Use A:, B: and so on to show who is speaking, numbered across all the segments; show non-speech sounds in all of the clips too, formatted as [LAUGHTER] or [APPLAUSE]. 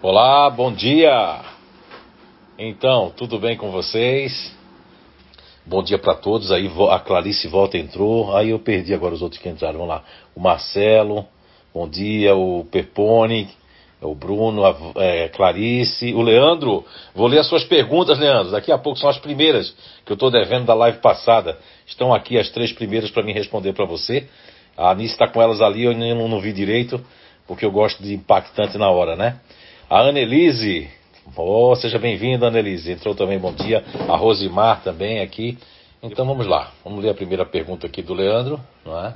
A: Olá, bom dia. Então, tudo bem com vocês? Bom dia para todos. Aí a Clarice Volta entrou. Aí eu perdi agora os outros que entraram. Vamos lá. O Marcelo, bom dia. O Pepone, o Bruno, a é, Clarice, o Leandro. Vou ler as suas perguntas, Leandro. Daqui a pouco são as primeiras que eu estou devendo da live passada. Estão aqui as três primeiras para me responder para você. A Anice está com elas ali, eu não vi direito, porque eu gosto de impactante na hora, né? A Annelise, Oh, seja bem-vinda, Annelise. Entrou também, bom dia. A Rosimar também aqui. Então vamos lá. Vamos ler a primeira pergunta aqui do Leandro, não é?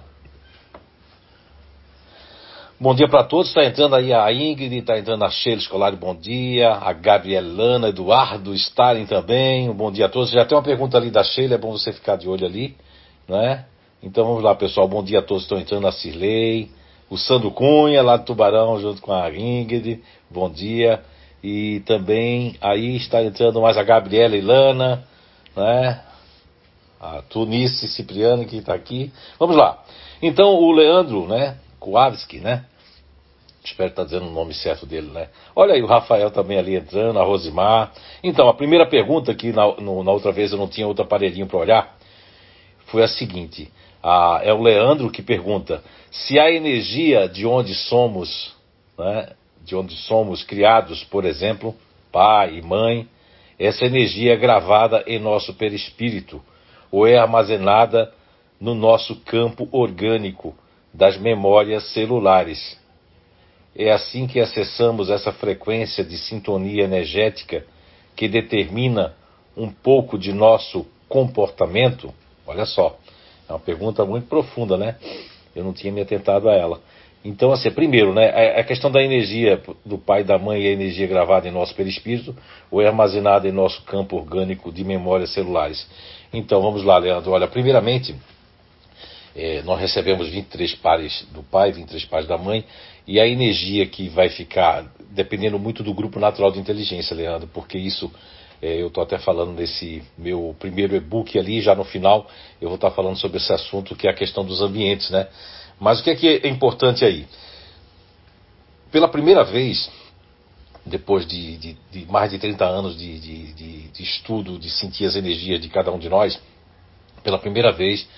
A: Bom dia para todos. Está entrando aí a Ingrid, está entrando a Sheila Escolar, bom dia. A Gabrielana, Eduardo Stalin também. Um bom dia a todos. Já tem uma pergunta ali da Sheila, é bom você ficar de olho ali, não é? Então vamos lá, pessoal. Bom dia a todos. Estão entrando a Cirlei, o Sandro Cunha, lá do Tubarão, junto com a Ingrid. Bom dia. E também aí está entrando mais a Gabriela Ilana, né? A Tunice Cipriano que está aqui. Vamos lá. Então o Leandro, né? Kowalski, né? Espero estar dizendo o nome certo dele, né? Olha aí o Rafael também ali entrando, a Rosimar. Então, a primeira pergunta que na, no, na outra vez eu não tinha outro aparelhinho para olhar foi a seguinte: a, é o Leandro que pergunta se a energia de onde somos, né, de onde somos criados, por exemplo, pai e mãe, essa energia é gravada em nosso perispírito ou é armazenada no nosso campo orgânico das memórias celulares. É assim que acessamos essa frequência de sintonia energética que determina um pouco de nosso comportamento? Olha só, é uma pergunta muito profunda, né? Eu não tinha me atentado a ela. Então, assim, primeiro, né, é, é a questão da energia do pai e da mãe é a energia gravada em nosso perispírito ou é armazenada em nosso campo orgânico de memórias celulares. Então, vamos lá, Leandro. Olha, primeiramente, é, nós recebemos 23 pares do pai, 23 pares da mãe, e a energia que vai ficar, dependendo muito do grupo natural de inteligência, Leandro, porque isso é, eu estou até falando nesse meu primeiro e-book ali, já no final, eu vou estar falando sobre esse assunto que é a questão dos ambientes, né? Mas o que é, que é importante aí? Pela primeira vez, depois de, de, de mais de 30 anos de, de, estudo, de sentir as energias de cada um de nós, pela primeira vez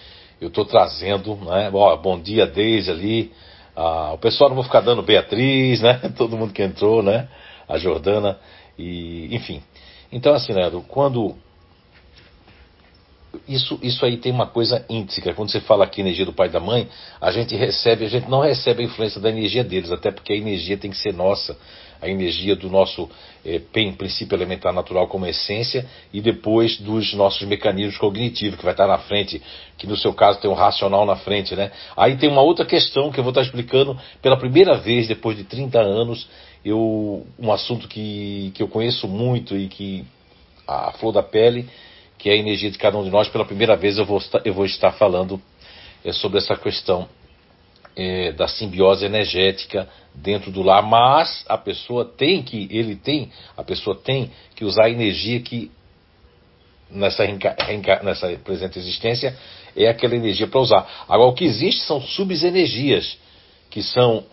A: eu estou trazendo, né? Bom dia, Deise ali. Ah, o pessoal não vou ficar dando Beatriz, né? [LAUGHS] Todo mundo que entrou, né? A Jordana, e enfim. Então, assim, Leandro, quando isso, isso aí tem uma coisa íntrica. Quando você fala aqui energia do pai e da mãe, a gente recebe, a gente não recebe a influência da energia deles, até porque a energia tem que ser nossa, a energia do nosso eh, princípio elementar natural como essência e depois dos nossos mecanismos cognitivos, que vai estar na frente, que no seu caso tem um racional na frente, né? Aí tem uma outra questão que eu vou estar explicando pela primeira vez depois de 30 anos, eu, um assunto que, que eu conheço muito e que a flor da pele que é a energia de cada um de nós. Pela primeira vez eu vou, eu vou estar falando é, sobre essa questão é, da simbiose energética dentro do lar, mas a pessoa tem que, ele tem, a pessoa tem que usar a energia que nessa, nessa presente existência é aquela energia para usar. Agora, o que existe são subenergias, que são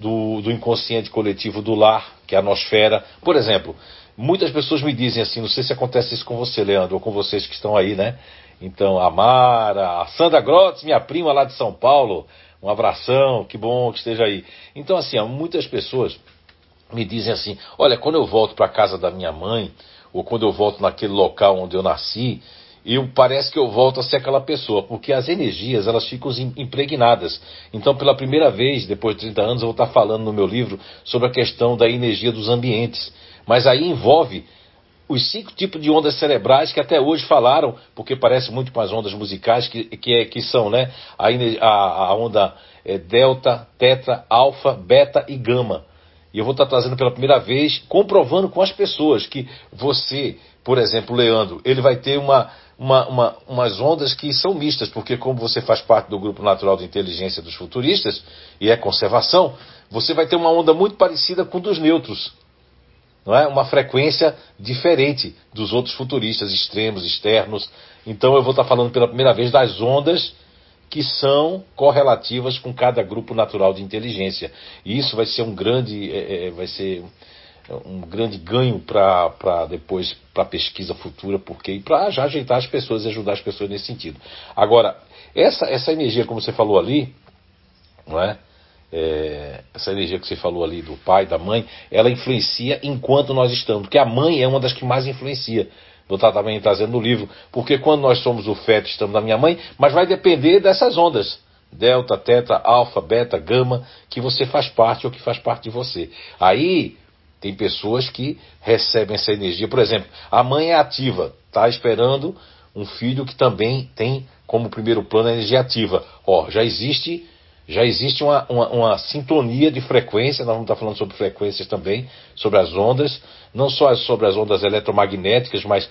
A: do, do inconsciente coletivo do lar, que é a nosfera. Por exemplo, Muitas pessoas me dizem assim, não sei se acontece isso com você, Leandro, ou com vocês que estão aí, né? Então, a Mara, a Sandra Grotz, minha prima lá de São Paulo, um abração, que bom que esteja aí. Então, assim, muitas pessoas me dizem assim: olha, quando eu volto para a casa da minha mãe, ou quando eu volto naquele local onde eu nasci, eu parece que eu volto a ser aquela pessoa, porque as energias elas ficam impregnadas. Então, pela primeira vez, depois de 30 anos, eu vou estar falando no meu livro sobre a questão da energia dos ambientes. Mas aí envolve os cinco tipos de ondas cerebrais que até hoje falaram, porque parece muito com as ondas musicais, que, que, é, que são né, a, a, a onda é, delta, tetra, alfa, beta e gama. E eu vou estar trazendo pela primeira vez, comprovando com as pessoas que você, por exemplo, Leandro, ele vai ter uma, uma, uma, umas ondas que são mistas, porque como você faz parte do grupo natural de inteligência dos futuristas e é conservação, você vai ter uma onda muito parecida com dos neutros não é? Uma frequência diferente dos outros futuristas extremos, externos. Então eu vou estar falando pela primeira vez das ondas que são correlativas com cada grupo natural de inteligência. E isso vai ser um grande, é, é, vai ser um grande ganho para depois para pesquisa futura, porque para já ajeitar as pessoas e ajudar as pessoas nesse sentido. Agora, essa, essa energia, como você falou ali, não é? é? essa energia que você falou ali do pai, da mãe, ela influencia enquanto nós estamos, porque a mãe é uma das que mais influencia. Vou estar também trazendo no livro, porque quando nós somos o feto, estamos na minha mãe, mas vai depender dessas ondas delta, teta, alfa, beta, gama, que você faz parte ou que faz parte de você. Aí tem pessoas que recebem essa energia. Por exemplo, a mãe é ativa, está esperando um filho que também tem como primeiro plano a energia ativa. Ó, já existe já existe uma, uma, uma, sintonia de frequência, nós vamos estar falando sobre frequências também, sobre as ondas, não só sobre as ondas eletromagnéticas, mas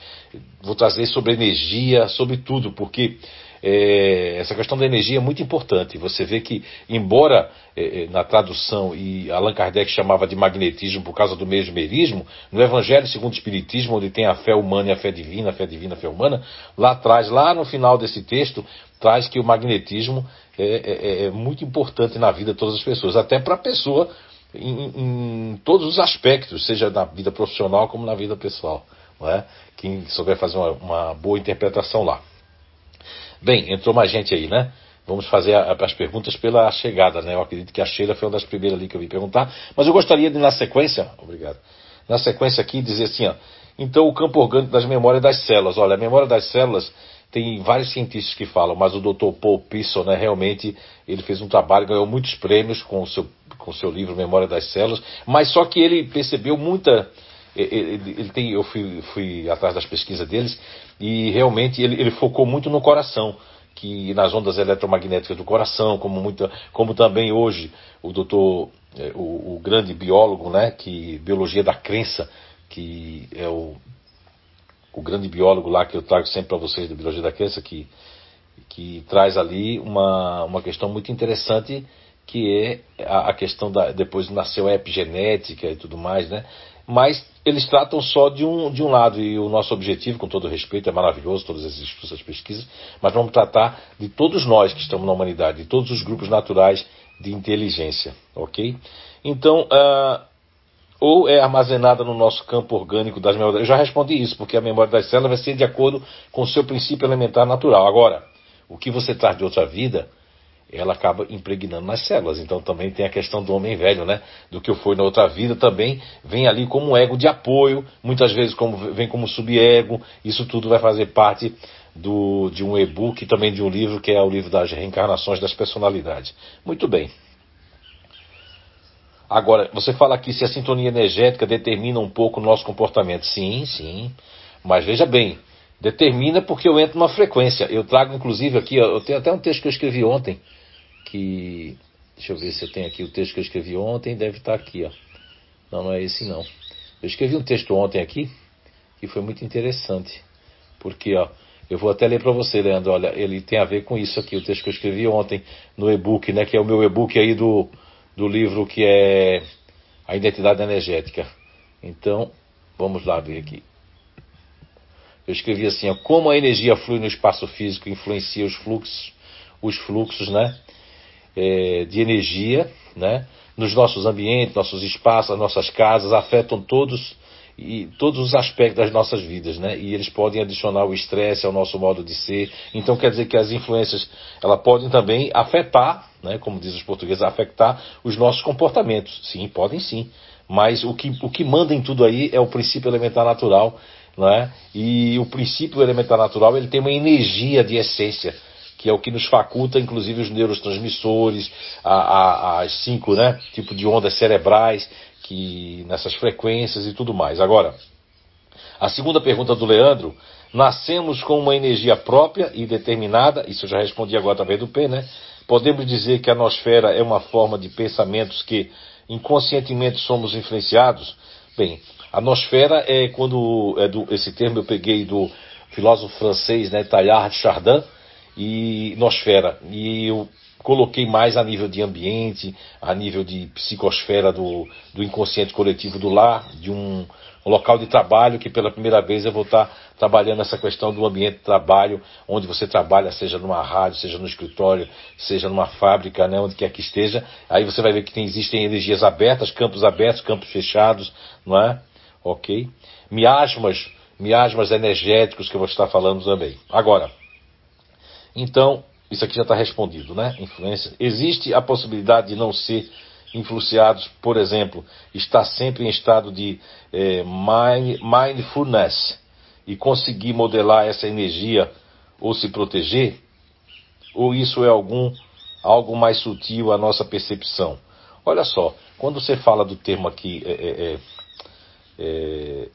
A: vou trazer sobre energia, sobre tudo, porque é, essa questão da energia é muito importante. Você vê que, embora é, é, na tradução, e Allan Kardec chamava de magnetismo por causa do mesmerismo, no Evangelho segundo o Espiritismo, onde tem a fé humana e a fé divina, a fé divina, a fé humana, lá atrás, lá no final desse texto, traz que o magnetismo é, é, é, é muito importante na vida de todas as pessoas, até para a pessoa em, em, todos os aspectos, seja na vida profissional como na vida pessoal. Não é? Quem souber fazer uma, uma boa interpretação lá. Bem, entrou mais gente aí, né? Vamos fazer as perguntas pela chegada, né? Eu acredito que a Sheila foi uma das primeiras ali que eu vim perguntar. Mas eu gostaria de, na sequência, obrigado, na sequência aqui, dizer assim, ó. Então, o campo orgânico das memórias das células. Olha, a memória das células tem vários cientistas que falam, mas o Dr. Paul Pisson, né, realmente, ele fez um trabalho, ganhou muitos prêmios com o seu, com o seu livro Memória das Células, mas só que ele percebeu muita ele, ele tem, eu fui, fui, atrás das pesquisas deles e realmente ele, ele, focou muito no coração, que nas ondas eletromagnéticas do coração, como, muita, como também hoje o doutor, é, o, o, grande biólogo, né, que biologia da crença, que é o, o grande biólogo lá que eu trago sempre para vocês da biologia da crença, que, que traz ali uma, uma questão muito interessante que é a, a questão da depois nasceu a epigenética e tudo mais, né? Mas eles tratam só de um, de um lado, e o nosso objetivo, com todo respeito, é maravilhoso, todas essas pesquisas, mas vamos tratar de todos nós que estamos na humanidade, de todos os grupos naturais de inteligência, ok? Então, uh, ou é armazenada no nosso campo orgânico das memórias. Eu já respondi isso, porque a memória das células vai ser de acordo com o seu princípio elementar natural. Agora, o que você traz de outra vida ela acaba impregnando nas células. Então também tem a questão do homem velho, né? Do que eu fui na outra vida também vem ali como um ego de apoio, muitas vezes como, vem como subego. Isso tudo vai fazer parte do, de um e-book também de um livro que é o livro das reencarnações das personalidades. Muito bem. Agora, você fala aqui se a sintonia energética determina um pouco o nosso comportamento. Sim, sim. Mas veja bem, determina porque eu entro numa frequência. Eu trago, inclusive, aqui, eu tenho até um texto que eu escrevi ontem, que. Deixa eu ver se eu tenho aqui o texto que eu escrevi ontem, deve estar aqui, ó. Não, não é esse não. Eu escrevi um texto ontem aqui, que foi muito interessante. Porque, ó, eu vou até ler para você, Leandro. Olha, ele tem a ver com isso aqui, o texto que eu escrevi ontem no e-book, né? Que é o meu e-book aí do, do livro que é A Identidade Energética. Então, vamos lá ver aqui. Eu escrevi assim, ó, como a energia flui no espaço físico influencia os fluxos, os fluxos, né? É, de energia, né? Nos nossos ambientes, nossos espaços, as nossas casas, afetam todos e todos os aspectos das nossas vidas, né? E eles podem adicionar o estresse ao nosso modo de ser. Então quer dizer que as influências, ela podem também afetar, né? Como diz os portugueses, afetar os nossos comportamentos. Sim, podem sim. Mas o que, o que manda em tudo aí é o princípio elementar natural, né? E o princípio elementar natural ele tem uma energia de essência que é o que nos faculta, inclusive, os neurotransmissores, a, a, as cinco né, tipos de ondas cerebrais, que nessas frequências e tudo mais. Agora, a segunda pergunta do Leandro, nascemos com uma energia própria e determinada, isso eu já respondi agora através do P, né? Podemos dizer que a nosfera é uma forma de pensamentos que inconscientemente somos influenciados? Bem, a nosfera é quando, é do, esse termo eu peguei do filósofo francês, né, Teilhard Chardin, e nosfera. E eu coloquei mais a nível de ambiente, a nível de psicosfera do, do inconsciente coletivo do lar, de um, local de trabalho que pela primeira vez eu vou estar trabalhando essa questão do ambiente de trabalho, onde você trabalha, seja numa rádio, seja no escritório, seja numa fábrica, né, onde quer que esteja. Aí você vai ver que tem, existem energias abertas, campos abertos, campos fechados, não é? Ok? Miasmas, miasmas energéticos que eu vou estar falando também. Agora, então, isso aqui já está respondido, né? Influência. Existe a possibilidade de não ser influenciados, por exemplo, estar sempre em estado de eh, mind, mindfulness e conseguir modelar essa energia ou se proteger? Ou isso é algum algo mais sutil à nossa percepção? Olha só, quando você fala do termo aqui é, é, é,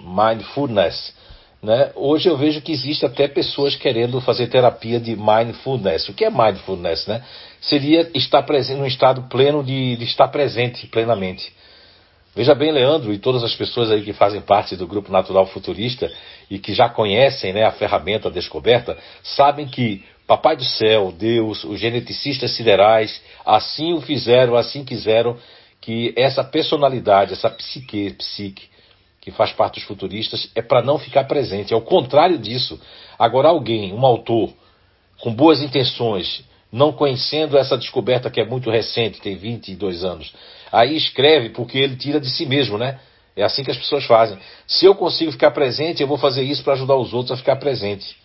A: mindfulness, né? Hoje eu vejo que existe até pessoas querendo fazer terapia de mindfulness. O que é mindfulness? Né? Seria estar presente num estado pleno de, de estar presente plenamente. Veja bem, Leandro, e todas as pessoas aí que fazem parte do grupo Natural Futurista e que já conhecem né, a ferramenta descoberta, sabem que Papai do Céu, Deus, os geneticistas siderais, assim o fizeram, assim quiseram que essa personalidade, essa psique, psique que faz parte dos futuristas, é para não ficar presente. É o contrário disso. Agora, alguém, um autor, com boas intenções, não conhecendo essa descoberta que é muito recente, tem 22 anos, aí escreve porque ele tira de si mesmo, né? É assim que as pessoas fazem. Se eu consigo ficar presente, eu vou fazer isso para ajudar os outros a ficar presente.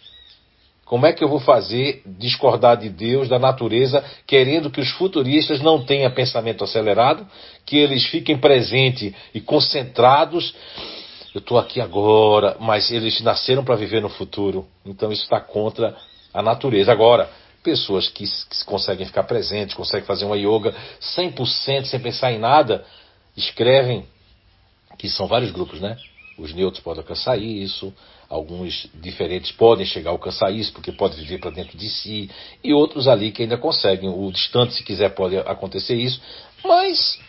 A: Como é que eu vou fazer discordar de Deus, da natureza, querendo que os futuristas não tenham pensamento acelerado, que eles fiquem presentes e concentrados? Eu estou aqui agora, mas eles nasceram para viver no futuro. Então isso está contra a natureza. Agora, pessoas que, que conseguem ficar presentes, conseguem fazer uma yoga 100% sem pensar em nada, escrevem, que são vários grupos, né? Os neutros podem alcançar isso, alguns diferentes podem chegar a alcançar isso, porque pode viver para dentro de si, e outros ali que ainda conseguem. O distante, se quiser, pode acontecer isso, mas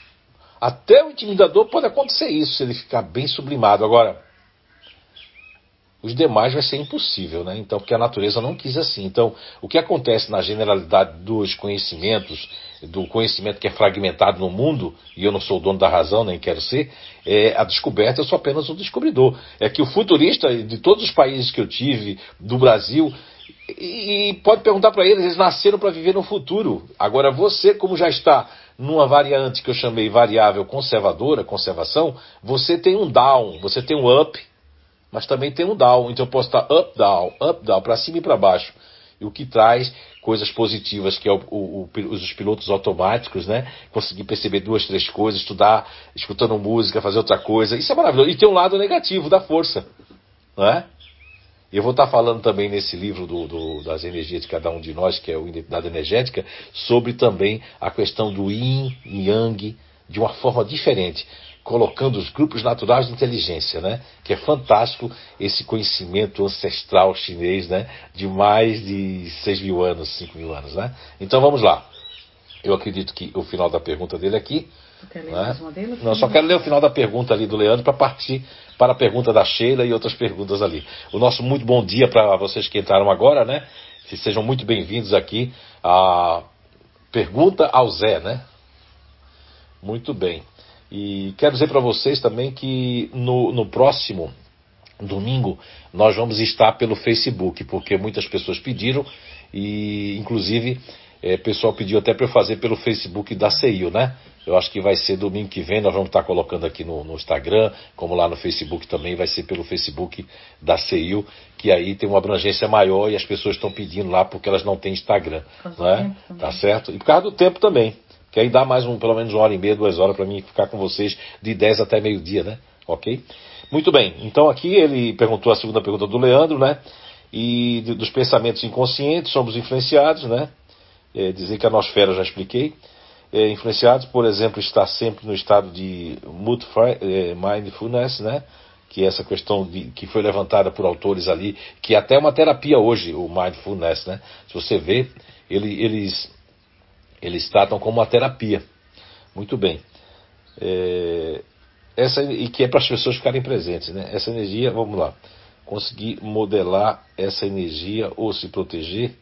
A: até o intimidador pode acontecer isso, se ele ficar bem sublimado. Agora, os demais vai ser impossível, né? Então, porque a natureza não quis assim. Então, o que acontece na generalidade dos conhecimentos, do conhecimento que é fragmentado no mundo, e eu não sou o dono da razão, nem quero ser, é, a descoberta eu sou apenas um descobridor. É que o futurista de todos os países que eu tive, do Brasil, e, e pode perguntar para eles, eles nasceram para viver no futuro. Agora, você, como já está numa variante que eu chamei variável conservadora, conservação, você tem um down, você tem um up, mas também tem um down. Então eu posso estar up, down, up, down, para cima e para baixo. E o que traz coisas positivas, que é o, o, o, os pilotos automáticos, né? Conseguir perceber duas, três coisas, estudar, escutando música, fazer outra coisa. Isso é maravilhoso. E tem um lado negativo da força, não é? Eu vou estar falando também nesse livro do, do, das energias de cada um de nós, que é o Identidade Energética, sobre também a questão do Yin e Yang de uma forma diferente colocando os grupos naturais de inteligência, né? Que é fantástico esse conhecimento ancestral chinês, né? De mais de 6 mil anos, 5 mil anos, né? Então vamos lá. Eu acredito que o final da pergunta dele aqui. Né? Não, só quero ler o final da pergunta ali do Leandro para partir para a pergunta da Sheila e outras perguntas ali. O nosso muito bom dia para vocês que entraram agora, né? Sejam muito bem-vindos aqui à pergunta ao Zé, né? Muito bem. E quero dizer para vocês também que no, no próximo domingo nós vamos estar pelo Facebook, porque muitas pessoas pediram e inclusive é, o pessoal pediu até para eu fazer pelo Facebook da CEIU, né? Eu acho que vai ser domingo que vem, nós vamos estar colocando aqui no, no Instagram, como lá no Facebook também, vai ser pelo Facebook da CEIU, que aí tem uma abrangência maior e as pessoas estão pedindo lá porque elas não têm Instagram, né? Tá certo? E por causa do tempo também que aí dá mais um, pelo menos uma hora e meia, duas horas para mim ficar com vocês de 10 até meio-dia, né? Ok? Muito bem. Então aqui ele perguntou a segunda pergunta do Leandro, né? E de, dos pensamentos inconscientes, somos influenciados, né? É, dizer que a nosfera já expliquei. É, influenciados, por exemplo, estar sempre no estado de é, mindfulness, né? Que é essa questão de, que foi levantada por autores ali, que é até uma terapia hoje, o mindfulness, né? Se você vê, ele, eles eles tratam como uma terapia. Muito bem. É, essa, e que é para as pessoas ficarem presentes. Né? Essa energia, vamos lá. Conseguir modelar essa energia ou se proteger.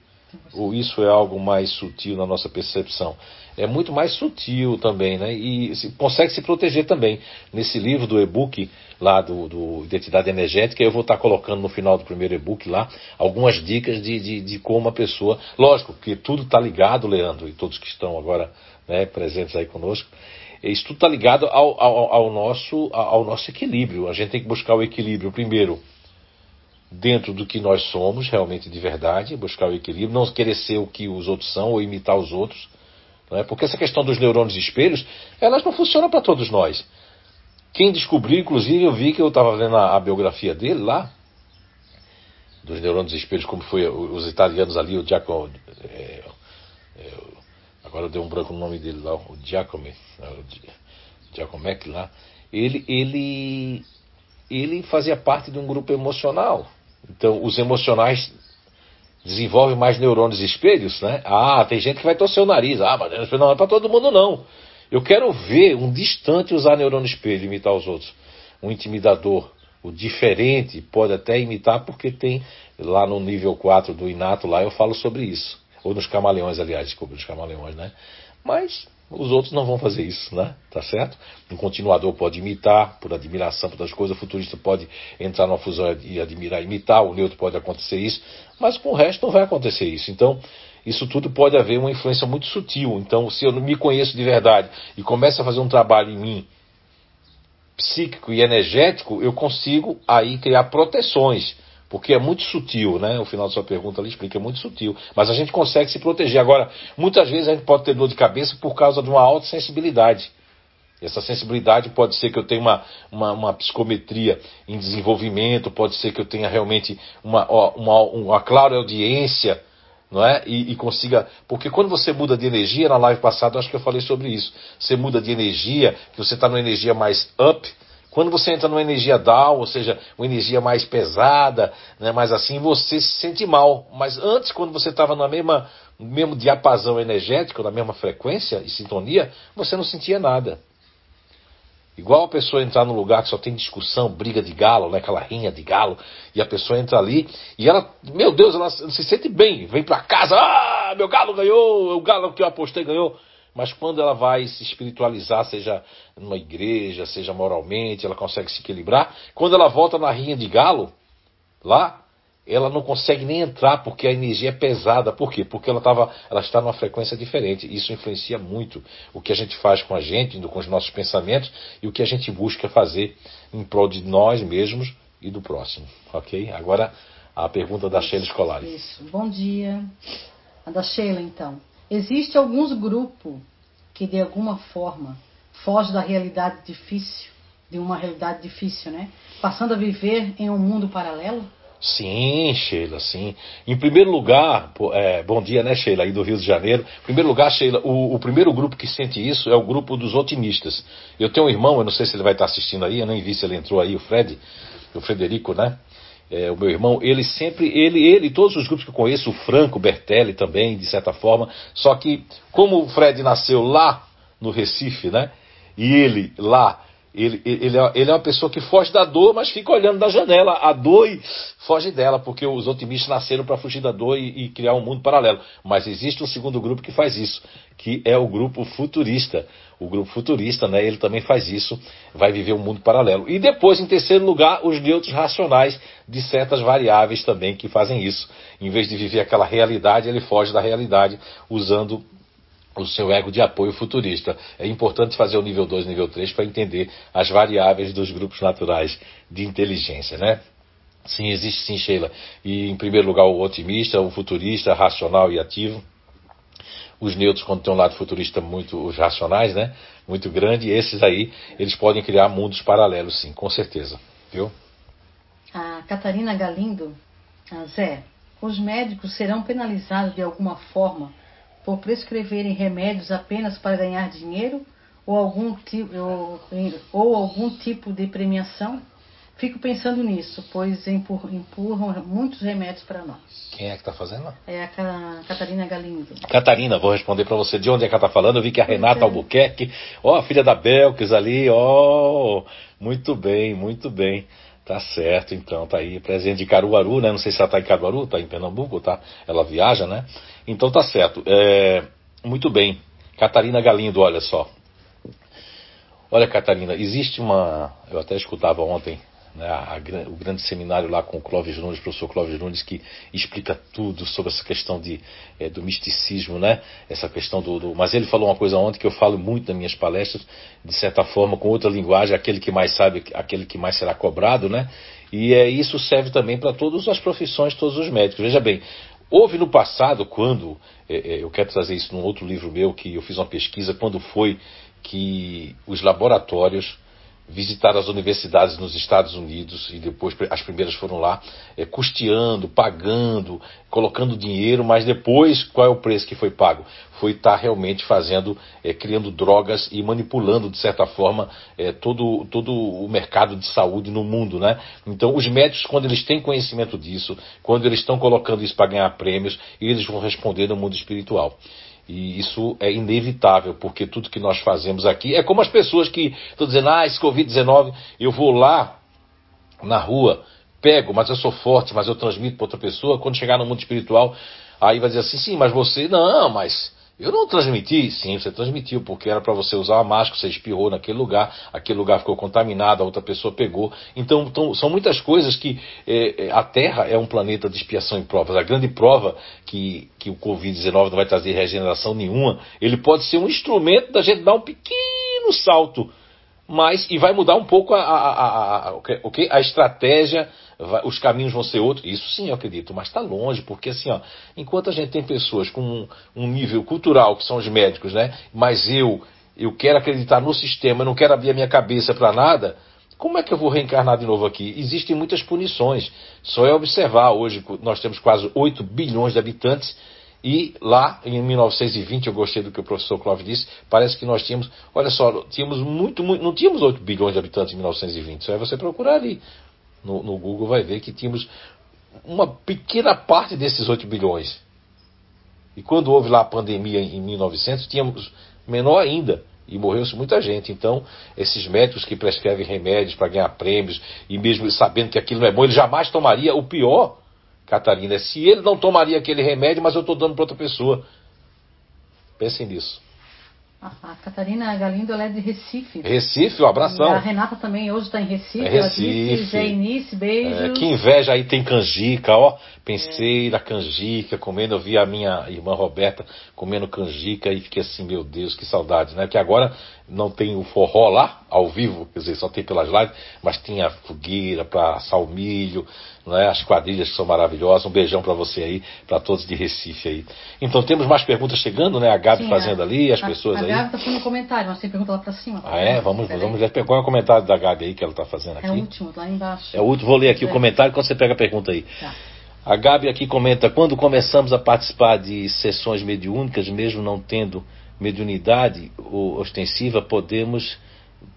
A: Ou isso é algo mais sutil na nossa percepção? É muito mais sutil também, né? E se, consegue se proteger também. Nesse livro do e-book, lá do, do, Identidade Energética, eu vou estar colocando no final do primeiro e-book lá algumas dicas de, de, de como a pessoa. Lógico que tudo está ligado, Leandro, e todos que estão agora né, presentes aí conosco. Isso tudo está ligado ao, ao, ao, nosso, ao nosso equilíbrio. A gente tem que buscar o equilíbrio primeiro dentro do que nós somos, realmente de verdade, buscar o equilíbrio, não querer ser o que os outros são ou imitar os outros. Não é? Porque essa questão dos neurônios espelhos, elas não funcionam para todos nós. Quem descobriu, inclusive, eu vi que eu estava vendo a, a, biografia dele lá, dos neurônios espelhos, como foi os italianos ali, o Giacomo. É, é, agora deu um branco no nome dele lá, o Giacomo, né, o Giacomec lá. Ele, ele, ele fazia parte de um grupo emocional. Então, os emocionais desenvolvem mais neurônios espelhos, né? Ah, tem gente que vai torcer o nariz. Ah, mas não é para todo mundo, não. Eu quero ver um distante usar neurônio espelho imitar os outros. Um intimidador. O diferente pode até imitar, porque tem lá no nível 4 do inato, lá eu falo sobre isso. Ou nos camaleões, aliás, desculpa, nos camaleões, né? Mas os outros não vão fazer isso, né? Tá certo? Um continuador pode imitar, por admiração por das coisas, o futurista pode entrar numa fusão e admirar imitar, o neutro pode acontecer isso, mas com o resto não vai acontecer isso. Então, isso tudo pode haver uma influência muito sutil. Então, se eu não me conheço de verdade e começo a fazer um trabalho em mim psíquico e energético, eu consigo aí criar proteções porque é muito sutil, né? O final da sua pergunta ali explica, é muito sutil. Mas a gente consegue se proteger. Agora, muitas vezes a gente pode ter dor de cabeça por causa de uma alta sensibilidade. Essa sensibilidade pode ser que eu tenha uma, uma, uma, psicometria em desenvolvimento, pode ser que eu tenha realmente uma, uma, uma clara audiência, não é? E, e, consiga. Porque quando você muda de energia, na live passada acho que eu falei sobre isso. Você muda de energia, que você está numa energia mais up, quando você entra numa energia down, ou seja, uma energia mais pesada, né, mais assim, você se sente mal. Mas antes, quando você estava na mesma mesmo diapasão energético, na mesma frequência e sintonia, você não sentia nada. Igual a pessoa entrar num lugar que só tem discussão, briga de galo, né, aquela rinha de galo, e a pessoa entra ali e ela, meu Deus, ela se sente bem, vem para casa, ah, meu galo ganhou, o galo que eu apostei ganhou. Mas quando ela vai se espiritualizar, seja numa igreja, seja moralmente, ela consegue se equilibrar. Quando ela volta na rinha de galo, lá, ela não consegue nem entrar porque a energia é pesada. Por quê? Porque ela, tava, ela está numa frequência diferente. Isso influencia muito o que a gente faz com a gente, com os nossos pensamentos e o que a gente busca fazer em prol de nós mesmos e do próximo. Ok? Agora a pergunta da Sheila Escolar.
B: Isso. Bom dia. A da Sheila, então. Existe alguns grupos que de alguma forma foge da realidade difícil, de uma realidade difícil, né? Passando a viver em um mundo paralelo?
A: Sim, Sheila, sim. Em primeiro lugar, é, bom dia, né, Sheila, aí do Rio de Janeiro. Em primeiro lugar, Sheila, o, o, primeiro grupo que sente isso é o grupo dos otimistas. Eu tenho um irmão, eu não sei se ele vai estar assistindo aí, eu nem vi se ele entrou aí, o Fred, o Frederico, né? É, o meu irmão, ele sempre, ele, ele, todos os grupos que eu conheço, o Franco, Bertelli também, de certa forma, só que como o Fred nasceu lá no Recife, né? E ele lá ele, ele, é, ele é uma pessoa que foge da dor, mas fica olhando da janela a dor e foge dela, porque os otimistas nasceram para fugir da dor e, e, criar um mundo paralelo. Mas existe um segundo grupo que faz isso, que é o grupo futurista. O grupo futurista, né, ele também faz isso, vai viver um mundo paralelo. E depois, em terceiro lugar, os neutros racionais de certas variáveis também que fazem isso. Em vez de viver aquela realidade, ele foge da realidade usando o seu ego de apoio futurista. É importante fazer o nível 2 e nível 3 para entender as variáveis dos grupos naturais de inteligência, né? Sim, existe sim, Sheila. E em primeiro lugar o otimista, o futurista, racional e ativo. Os neutros, quando tem um lado futurista muito, os racionais, né? Muito grande, esses aí, eles podem criar mundos paralelos, sim, com certeza. Viu?
B: A Catarina Galindo, a Zé, os médicos serão penalizados de alguma forma por prescreverem remédios apenas para ganhar dinheiro ou algum, ou, ou algum tipo de premiação? Fico pensando nisso, pois empurram, empurram muitos remédios para nós.
A: Quem é que está fazendo?
B: É a Catarina Galindo.
A: Catarina, vou responder para você de onde é que ela está falando. Eu vi que a Renata é. Albuquerque, ó, a filha da Belkis ali, ó, muito bem, muito bem. Tá certo, então, tá aí, presente de Caruaru, né? Não sei se ela tá em Caruaru, tá em Pernambuco, tá? Ela viaja, né? Então tá certo. É, muito bem. Catarina Galindo, olha só. Olha, Catarina, existe uma. Eu até escutava ontem né, a, a, o grande seminário lá com o Clóvis Nunes, professor Clóvis Nunes, que explica tudo sobre essa questão de, é, do misticismo, né? Essa questão do, do, Mas ele falou uma coisa ontem que eu falo muito nas minhas palestras, de certa forma, com outra linguagem, aquele que mais sabe, aquele que mais será cobrado, né? E é, isso serve também para todas as profissões, todos os médicos. Veja bem, houve no passado, quando. É, eu quero trazer isso num outro livro meu, que eu fiz uma pesquisa, quando foi que os laboratórios visitaram as universidades nos Estados Unidos e depois as primeiras foram lá, é, custeando, pagando, colocando dinheiro, mas depois qual é o preço que foi pago? Foi estar tá realmente fazendo, é, criando drogas e manipulando de certa forma é, todo, todo o mercado de saúde no mundo, né? Então os médicos quando eles têm conhecimento disso, quando eles estão colocando isso para ganhar prêmios, eles vão responder no mundo espiritual. E isso é inevitável, porque tudo que nós fazemos aqui é como as pessoas que estão dizendo, ah, esse Covid-19, eu vou lá na rua, pego, mas eu sou forte, mas eu transmito para outra pessoa. Quando chegar no mundo espiritual, aí vai dizer assim, sim, mas você, não, mas eu não transmiti? Sim, você transmitiu, porque era para você usar a máscara, você espirrou naquele lugar, aquele lugar ficou contaminado, a outra pessoa pegou. Então, então são muitas coisas que é, é, a Terra é um planeta de expiação e provas. A grande prova que, que o Covid-19 não vai trazer regeneração nenhuma, ele pode ser um instrumento da gente dar um pequeno salto mas e vai mudar um pouco a, a, a, a, a estratégia, os caminhos vão ser outros. Isso sim, eu acredito, mas está longe, porque assim, ó, enquanto a gente tem pessoas com um, um, nível cultural, que são os médicos, né? Mas eu, eu quero acreditar no sistema, não quero abrir a minha cabeça para nada. Como é que eu vou reencarnar de novo aqui? Existem muitas punições. Só é observar, hoje nós temos quase 8 bilhões de habitantes e lá, em 1920, eu gostei do que o professor Clóvis disse, parece que nós tínhamos, olha só, tínhamos muito, muito, não tínhamos 8 bilhões de habitantes em 1920, só é você procurar ali no, no Google, vai ver que tínhamos uma pequena parte desses 8 bilhões. E quando houve lá a pandemia em 1900, tínhamos menor ainda. E morreu-se muita gente. Então, esses médicos que prescrevem remédios para ganhar prêmios, e mesmo sabendo que aquilo não é bom, ele jamais tomaria o pior Catarina, se ele não tomaria aquele remédio, mas eu estou dando para outra pessoa. Pensem nisso.
B: A Catarina Galindo é de Recife.
A: Recife, um abração. E
B: a Renata também hoje está em Recife.
A: É Recife.
B: Zé Inice, beijos. É,
A: que inveja aí tem canjica, ó. Pensei é. na canjica, comendo, eu vi a minha irmã Roberta comendo canjica e fiquei assim, meu Deus, que saudade, né? Porque agora não tem o forró lá, ao vivo, quer dizer, só tem pelas lives, mas tinha fogueira para assar o milho, né? as quadrilhas que são maravilhosas. Um beijão para você aí, para todos de Recife aí. Então temos mais perguntas chegando, né? A Gabi Sim, fazendo a, ali, as a, pessoas a aí.
B: A Gabi está fazendo um comentário, mas tem pergunta lá para cima.
A: Ah, é? Vamos, vamos ver qual é o comentário da Gabi aí que ela está fazendo aqui. É
B: o último, lá embaixo.
A: É o último, vou ler aqui é. o comentário quando você pega a pergunta aí. Tá. A Gabi aqui comenta: quando começamos a participar de sessões mediúnicas, mesmo não tendo mediunidade ostensiva, podemos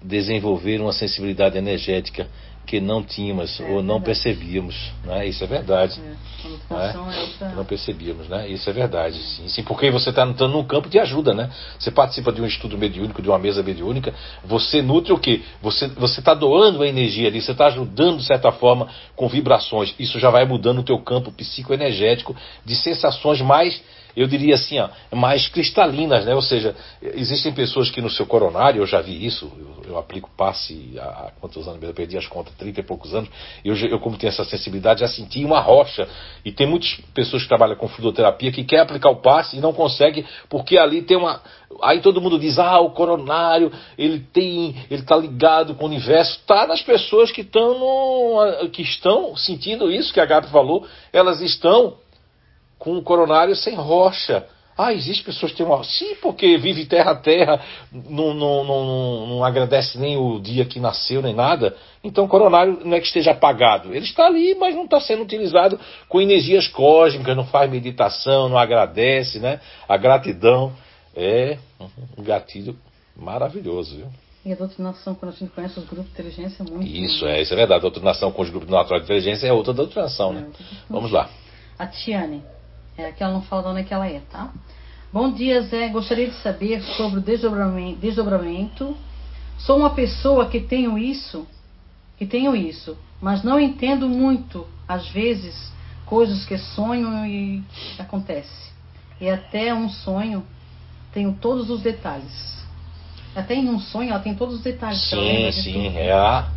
A: desenvolver uma sensibilidade energética que não tínhamos é, ou não verdade. percebíamos, né? Isso é verdade. É, né? é outra... Não percebíamos, né? Isso é verdade, sim, sim. Porque você está entrando num campo de ajuda, né? Você participa de um estudo mediúnico, de uma mesa mediúnica, você nutre o quê? Você você está doando a energia ali, você está ajudando de certa forma com vibrações. Isso já vai mudando o teu campo psicoenergético de sensações mais eu diria assim, ó, mais cristalinas, né? Ou seja, existem pessoas que no seu coronário, eu já vi isso, eu, eu aplico passe há, quantos anos, eu perdi as contas, 30 e poucos anos, eu, eu como tenho essa sensibilidade, já senti uma rocha. E tem muitas pessoas que trabalham com fluidoterapia que quer aplicar o passe e não consegue, porque ali tem uma. Aí todo mundo diz, ah, o coronário, ele tem, ele está ligado com o universo. Está nas pessoas que estão que estão sentindo isso que a Gabi falou, elas estão com o coronário sem rocha. Ah, existe pessoas que têm uma. Sim, porque vive terra a terra, não, não, não, não, agradece nem o dia que nasceu, nem nada. Então o coronário não é que esteja apagado. Ele está ali, mas não está sendo utilizado com energias cósmicas, não faz meditação, não agradece, né? A gratidão é um gatilho maravilhoso, viu?
B: E a doutrinação, quando a gente conhece os grupos de inteligência, é muito.
A: Isso, é, isso é verdade. A doutrinação com os grupos naturais de inteligência é outra doutrinação, né? É, Vamos lá.
B: A Tiane. É, que ela não fala de onde é que ela é, tá? Bom dia, Zé. Gostaria de saber sobre o desdobramento. desdobramento. Sou uma pessoa que tenho isso que tenho isso, mas não entendo muito, às vezes, coisas que sonho e acontece. E até um sonho tenho todos os detalhes. Até em um sonho ela tem todos os detalhes.
A: Sim, sim, é a.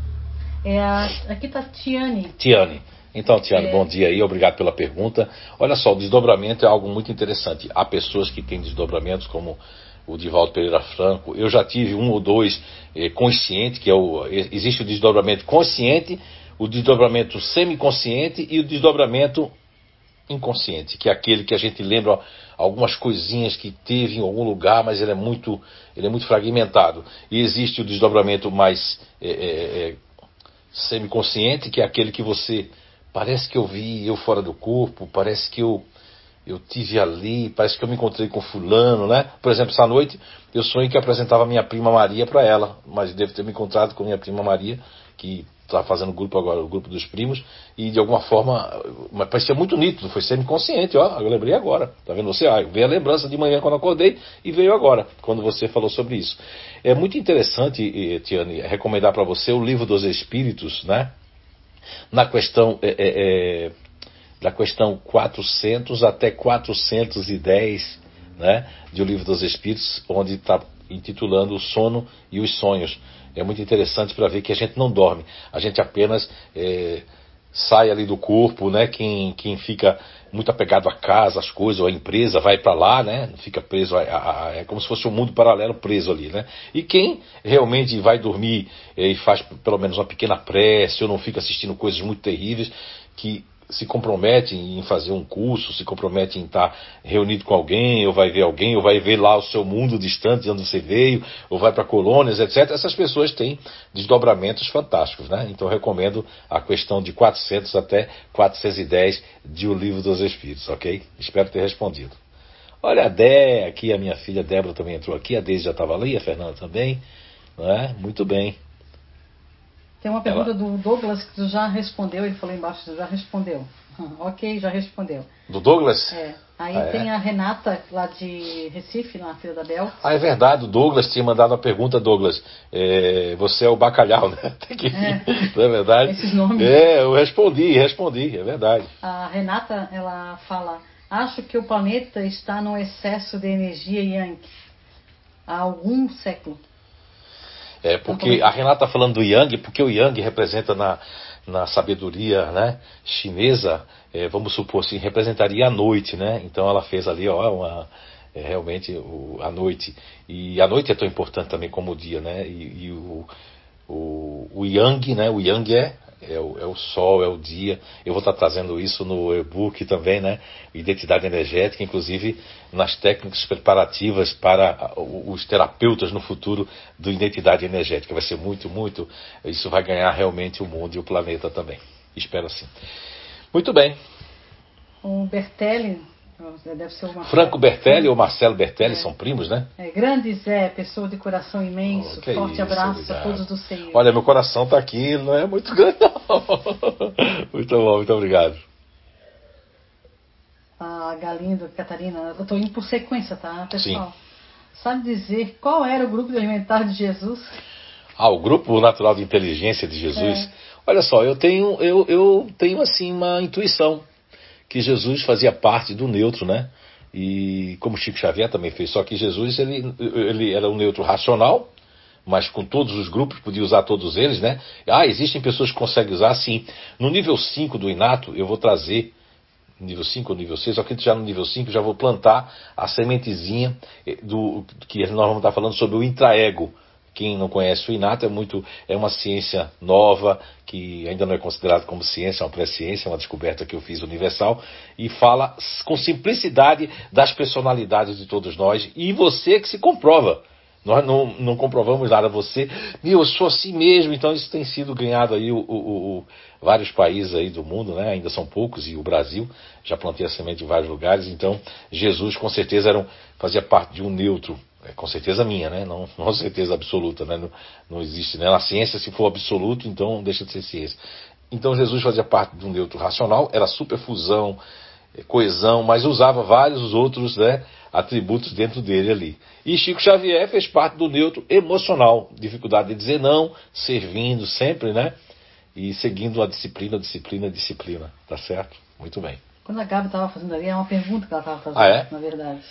B: É a. Aqui tá Tiane.
A: Tiane. Então, Tiane, é... bom dia aí, obrigado pela pergunta. Olha só, o desdobramento é algo muito interessante. Há pessoas que têm desdobramentos, como o Divaldo Pereira Franco. Eu já tive um ou dois eh, consciente, que é o. Existe o desdobramento consciente, o desdobramento semiconsciente e o desdobramento inconsciente, que é aquele que a gente lembra algumas coisinhas que teve em algum lugar, mas ele é muito, ele é muito fragmentado. E existe o desdobramento mais é, é, semiconsciente, que é aquele que você parece que eu vi eu fora do corpo, parece que eu eu tive ali, parece que eu me encontrei com fulano, né? Por exemplo, essa noite eu sonhei que apresentava minha prima Maria para ela, mas devo ter me encontrado com minha prima Maria, que está fazendo grupo agora, o grupo dos primos, e de alguma forma, mas parecia muito nítido, foi semi-consciente, ó, eu lembrei agora, tá vendo você? Ah, veio a lembrança de manhã quando acordei e veio agora, quando você falou sobre isso. É muito interessante, Tiane, recomendar para você o livro dos Espíritos, né? Na questão, é, é, é, da questão 400 até 410, né? De O Livro dos Espíritos, onde está intitulando O Sono e os Sonhos é muito interessante para ver que a gente não dorme, a gente apenas é, sai ali do corpo, né? Quem, quem fica muito apegado à casa, às coisas, ou à empresa, vai para lá, né? Fica preso, a, a, a, é como se fosse um mundo paralelo preso ali, né? E quem realmente vai dormir é, e faz pelo menos uma pequena prece, ou não fica assistindo coisas muito terríveis, que se compromete em fazer um curso, se compromete em estar reunido com alguém, ou vai ver alguém, ou vai ver lá o seu mundo distante de onde você veio, ou vai para colônias, etc. Essas pessoas têm desdobramentos fantásticos, né? Então recomendo a questão de 400 até 410 de O Livro dos Espíritos, ok? Espero ter respondido. Olha a Dé, aqui a minha filha Débora também entrou aqui, a Deise já estava ali, a Fernanda também, não é? Muito bem.
B: Tem uma pergunta Ela... do Douglas que tu já respondeu, ele falou embaixo, tu já respondeu. [LAUGHS] ok, já respondeu.
A: Do Douglas?
B: É. Aí ah, é? tem a Renata, lá de Recife, na filha da Bel.
A: Ah, é verdade, o Douglas tinha mandado uma pergunta, Douglas. É, você é o bacalhau, [LAUGHS] né? Tem que... É. Não é verdade?
B: Esses nomes.
A: É, eu respondi, respondi, é verdade.
B: A Renata, ela fala, acho que o planeta está num excesso de energia yang há algum século.
A: É, porque a Renata está falando do Yang, porque o Yang representa na, na sabedoria né, chinesa, é, vamos supor assim, representaria a noite, né? Então ela fez ali, ó, uma, é, realmente o, a noite. E a noite é tão importante também como o dia, né? E, e o, o, o Yang, né? O Yang é é o, é o sol, é o dia. Eu vou estar trazendo isso no e-book também, né? Identidade energética, inclusive nas técnicas preparativas para os terapeutas no futuro do identidade energética. Vai ser muito, muito. Isso vai ganhar realmente o mundo e o planeta também. Espero assim. Muito bem.
B: O Bertelli
A: Franco Bertelli ou Marcelo Bertelli é. são primos, né?
B: É, grande Zé, pessoa de coração imenso. Oh, Forte isso, abraço obrigado. a todos do CEIU.
A: Olha, meu coração está aqui, não é muito [LAUGHS] grande, não. muito bom, muito obrigado.
B: A Galindo, Catarina, eu estou indo por sequência, tá, pessoal? Sim. Sabe dizer qual era o grupo alimentar de Jesus?
A: Ah, o grupo natural de inteligência de Jesus. É. Olha só, eu tenho, eu, eu tenho assim uma intuição que Jesus fazia parte do neutro, né? E como Chico Xavier também fez, só que Jesus ele, ele era um neutro racional, mas com todos os grupos, podia usar todos eles, né? Ah, existem pessoas que conseguem usar, sim. No nível 5 do Inato, eu vou trazer, nível 5 ou nível 6, só que já no nível 5 já vou plantar a sementezinha eh, do que nós vamos estar falando sobre o intraego quem não conhece o Inato é muito é uma ciência nova que ainda não é considerada como ciência, é uma pré-ciência, é uma descoberta que eu fiz universal e fala com simplicidade das personalidades de todos nós e você que se comprova. Nós não, não comprovamos nada. Você, meu, eu sou assim mesmo. Então isso tem sido ganhado aí o, o, o, vários países aí do mundo, né? Ainda são poucos e o Brasil já plantei a semente em vários lugares. Então Jesus com certeza era um, fazia parte de um neutro é com certeza minha, né? Não, [LAUGHS] não certeza absoluta, né? Não, não existe, né? Na ciência, se for absoluto, então deixa de ser ciência. Então Jesus fazia parte de um neutro racional, era superfusão, é, coesão, mas usava vários outros né, atributos dentro dele ali. E Chico Xavier fez parte do neutro emocional, dificuldade de dizer não, servindo sempre, né? e seguindo a disciplina, disciplina, disciplina. Tá certo? Muito bem.
B: Quando a Gabi estava fazendo ali, é uma pergunta que ela estava fazendo,
A: ah, é?
B: na verdade.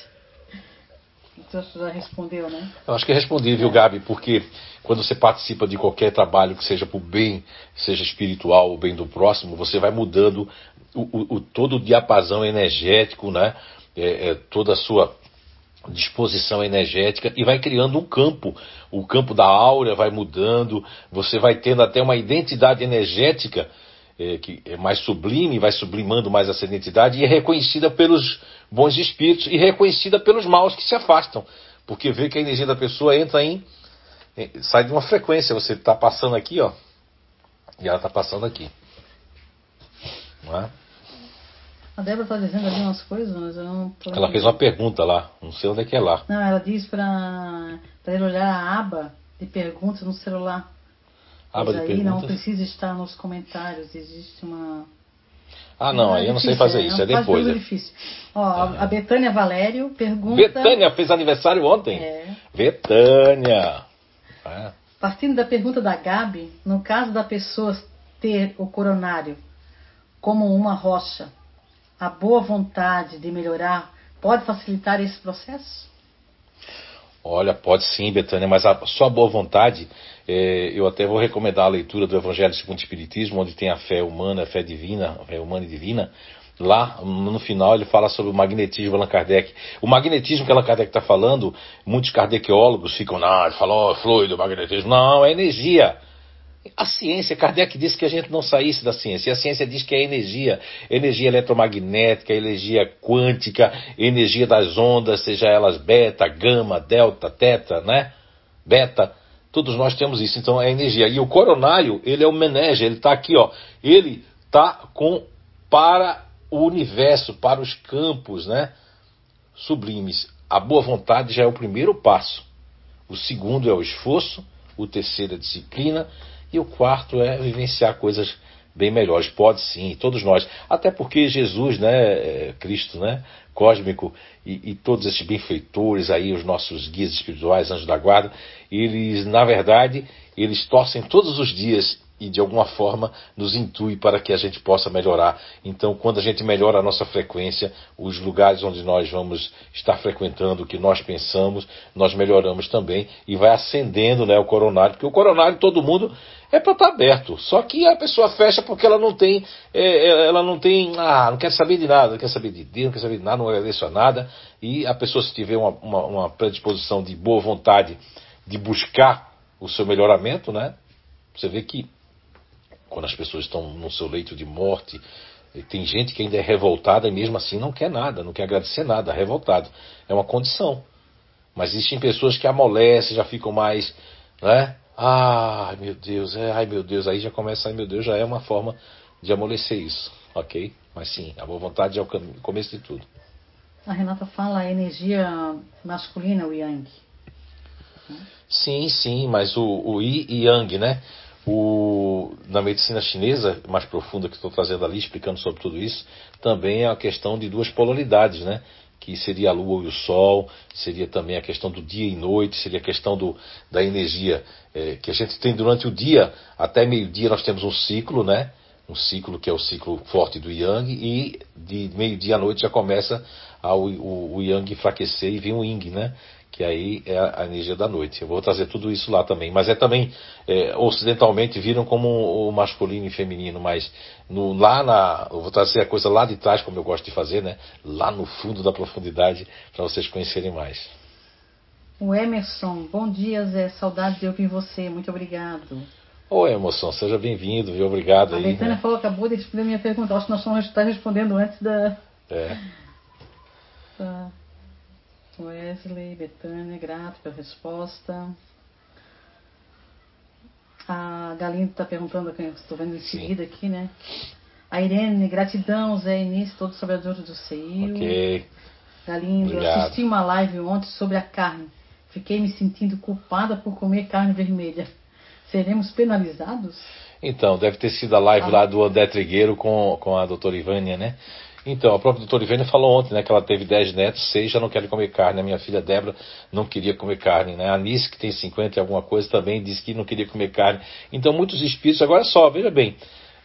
B: Então você já respondeu, né?
A: Eu acho que respondi, viu, Gabi? Porque quando você participa de qualquer trabalho que seja para o bem, seja espiritual, o bem do próximo, você vai mudando o, o, o todo o diapasão energético, né? É, é, toda a sua disposição energética e vai criando um campo. O campo da aura vai mudando, você vai tendo até uma identidade energética é, que é mais sublime, vai sublimando mais essa identidade e é reconhecida pelos bons espíritos e reconhecida pelos maus que se afastam. Porque vê que a energia da pessoa entra em. sai de uma frequência. Você está passando aqui, ó. E ela está passando aqui. Não é?
B: A Débora está dizendo ali umas coisas, mas eu não tô
A: Ela fez uma pergunta lá, não sei onde é que é lá.
B: Não, ela diz para ele olhar a aba de perguntas no celular.
A: Aba de
B: aí
A: perguntas?
B: não precisa estar nos comentários, existe uma.
A: Ah, não, aí eu não sei fazer isso, é depois.
B: É difícil. Ó, a Betânia Valério pergunta.
A: Betânia fez aniversário ontem?
B: É.
A: Betânia! É.
B: Partindo da pergunta da Gabi, no caso da pessoa ter o coronário como uma rocha, a boa vontade de melhorar pode facilitar esse processo?
A: Olha, pode sim, Betânia, mas a sua boa vontade, é, eu até vou recomendar a leitura do Evangelho segundo o Espiritismo, onde tem a fé humana, a fé divina, a fé humana e divina. Lá, no final, ele fala sobre o magnetismo Allan Kardec. O magnetismo que Allan Kardec está falando, muitos kardeciólogos ficam, não, ele falou fluido, magnetismo. Não, é energia. A ciência, Kardec disse que a gente não saísse da ciência. E a ciência diz que é energia, energia eletromagnética, energia quântica, energia das ondas, seja elas beta, gama, delta, teta, né? Beta. Todos nós temos isso, então é energia. E o coronário, ele é o menege, ele está aqui, ó. Ele está com para o universo, para os campos, né? Sublimes. A boa vontade já é o primeiro passo. O segundo é o esforço, o terceiro é a disciplina e o quarto é vivenciar coisas bem melhores. Pode sim, todos nós. Até porque Jesus, né, é, Cristo, né, cósmico e, e, todos esses benfeitores aí, os nossos guias espirituais, anjos da guarda, eles, na verdade, eles torcem todos os dias e de alguma forma nos intui para que a gente possa melhorar. Então, quando a gente melhora a nossa frequência, os lugares onde nós vamos estar frequentando, o que nós pensamos, nós melhoramos também e vai acendendo né, o coronário, porque o coronário todo mundo é para estar tá aberto. Só que a pessoa fecha porque ela não tem, é, é, ela não tem, ah, não quer saber de nada, não quer saber de Deus, não quer saber de nada, não agradeço a nada. E a pessoa, se tiver uma, uma, uma predisposição de boa vontade de buscar o seu melhoramento, né? Você vê que quando as pessoas estão no seu leito de morte, tem gente que ainda é revoltada e mesmo assim não quer nada, não quer agradecer nada, revoltado. É uma condição. Mas existem pessoas que amolecem, já ficam mais, né? Ai meu Deus, é, ai meu Deus, aí já começa, ai meu Deus, já é uma forma de amolecer isso, ok? Mas sim, a boa vontade é o começo de tudo.
B: A Renata fala a energia masculina, o Yang.
A: Sim, sim, mas o, o Yi e Yang, né? O, na medicina chinesa, mais profunda que estou trazendo ali, explicando sobre tudo isso, também é a questão de duas polaridades, né? Que seria a lua e o sol, seria também a questão do dia e noite, seria a questão do, da energia é, que a gente tem durante o dia, até meio-dia nós temos um ciclo, né? Um ciclo que é o ciclo forte do Yang, e de meio-dia à noite já começa a, o, o Yang enfraquecer e vem o Yin, né? Que aí é a energia da noite. Eu vou trazer tudo isso lá também. Mas é também, é, ocidentalmente, viram como o masculino e feminino, mas no, lá na. Eu vou trazer a coisa lá de trás, como eu gosto de fazer, né? Lá no fundo da profundidade, para vocês conhecerem mais.
B: O Emerson, bom dia, Zé. Saudade de ouvir você. Muito obrigado.
A: Oi, emoção, seja bem-vindo, viu? Obrigado
B: a
A: aí.
B: A Betânia né? falou, acabou de responder a minha pergunta. Acho que nós estamos respondendo antes da.
A: É. [LAUGHS]
B: Tá. Wesley, Betânia, grato pela resposta. A Galindo está perguntando, estou vendo em seguida aqui, né? A Irene, gratidão, Zé Início, todos os trabalhadores do CEIU.
A: Ok.
B: Galindo,
A: Obrigado.
B: assisti uma live ontem sobre a carne. Fiquei me sentindo culpada por comer carne vermelha. Seremos penalizados?
A: Então, deve ter sido a live ah. lá do André Trigueiro com, com a doutora Ivânia, né? Então, a própria doutora Ivênia falou ontem, né, que ela teve 10 netos, 6 já não querem comer carne. A minha filha Débora não queria comer carne, né? A Anice, que tem 50 e alguma coisa, também disse que não queria comer carne. Então, muitos espíritos. Agora só, veja bem,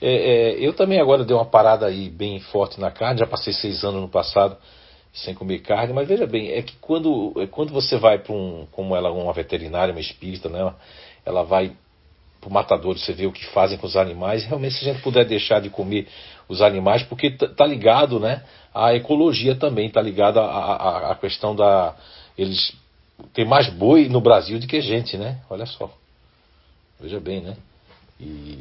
A: é, é, eu também agora dei uma parada aí bem forte na carne, já passei seis anos no passado sem comer carne, mas veja bem, é que quando, é quando você vai para um, como ela, uma veterinária, uma espírita, né, ela vai para o matador, você vê o que fazem com os animais, realmente se a gente puder deixar de comer os animais, porque tá ligado, né, à ecologia também, tá ligado à, à, questão da, eles tem mais boi no Brasil do que gente, né, olha só, veja bem, né, e,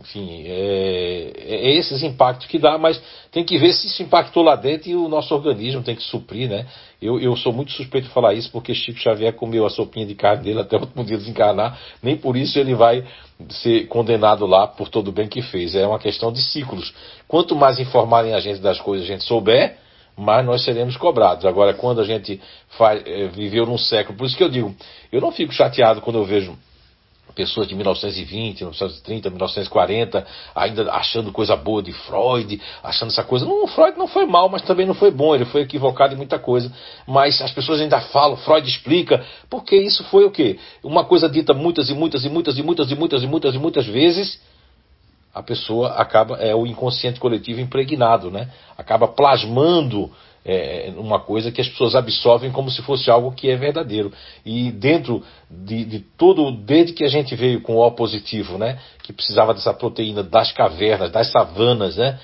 A: enfim, é, é, esses impactos que dá, mas tem que ver se isso impactou lá dentro e o nosso organismo tem que suprir, né? Eu, eu sou muito suspeito de falar isso porque Chico Xavier comeu a sopinha de carne dele até [LAUGHS] o último dia desencarnar, nem por isso ele vai ser condenado lá por todo o bem que fez. É uma questão de ciclos. Quanto mais informarem a gente das coisas a gente souber, mais nós seremos cobrados. Agora, quando a gente faz, é, viveu num século, por isso que eu digo, eu não fico chateado quando eu vejo pessoas de 1920, 1930, 1940, ainda achando coisa boa de Freud, achando essa coisa. Não, Freud não foi mal, mas também não foi bom, ele foi equivocado em muita coisa. Mas as pessoas ainda falam, Freud explica, porque isso foi o quê? Uma coisa dita muitas e muitas e muitas e muitas e muitas e muitas e muitas vezes, a pessoa acaba, é o inconsciente coletivo impregnado, né? Acaba plasmando é, uma coisa que as pessoas absorvem como se fosse algo que é verdadeiro. E dentro de, de todo, desde que a gente veio com o O positivo, né, que precisava dessa proteína das cavernas, das savanas, né,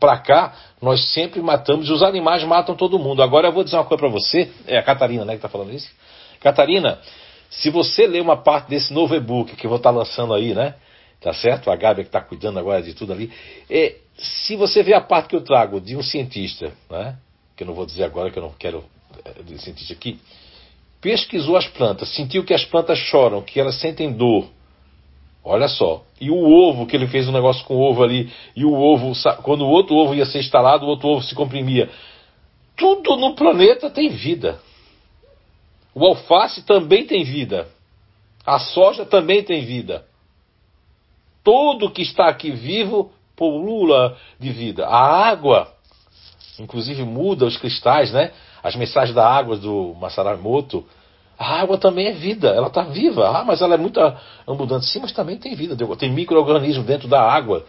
A: para cá, nós sempre matamos, os animais matam todo mundo. Agora eu vou dizer uma coisa para você, é a Catarina, né, que está falando isso. Catarina, se você ler uma parte desse novo e-book que eu vou estar tá lançando aí, né, tá certo? A Gabi que está cuidando agora de tudo ali. É, se você ver a parte que eu trago de um cientista, né, que eu não vou dizer agora, que eu não quero é, sentir isso aqui, pesquisou as plantas, sentiu que as plantas choram, que elas sentem dor. Olha só. E o ovo, que ele fez um negócio com o ovo ali, e o ovo, quando o outro ovo ia ser instalado, o outro ovo se comprimia. Tudo no planeta tem vida. O alface também tem vida. A soja também tem vida. Tudo que está aqui vivo pulula de vida. A água inclusive muda os cristais, né? As mensagens da água do Masaramoto. A água também é vida, ela está viva. Ah, mas ela é muito abundante. Sim, mas também tem vida. Tem micro-organismos dentro da água.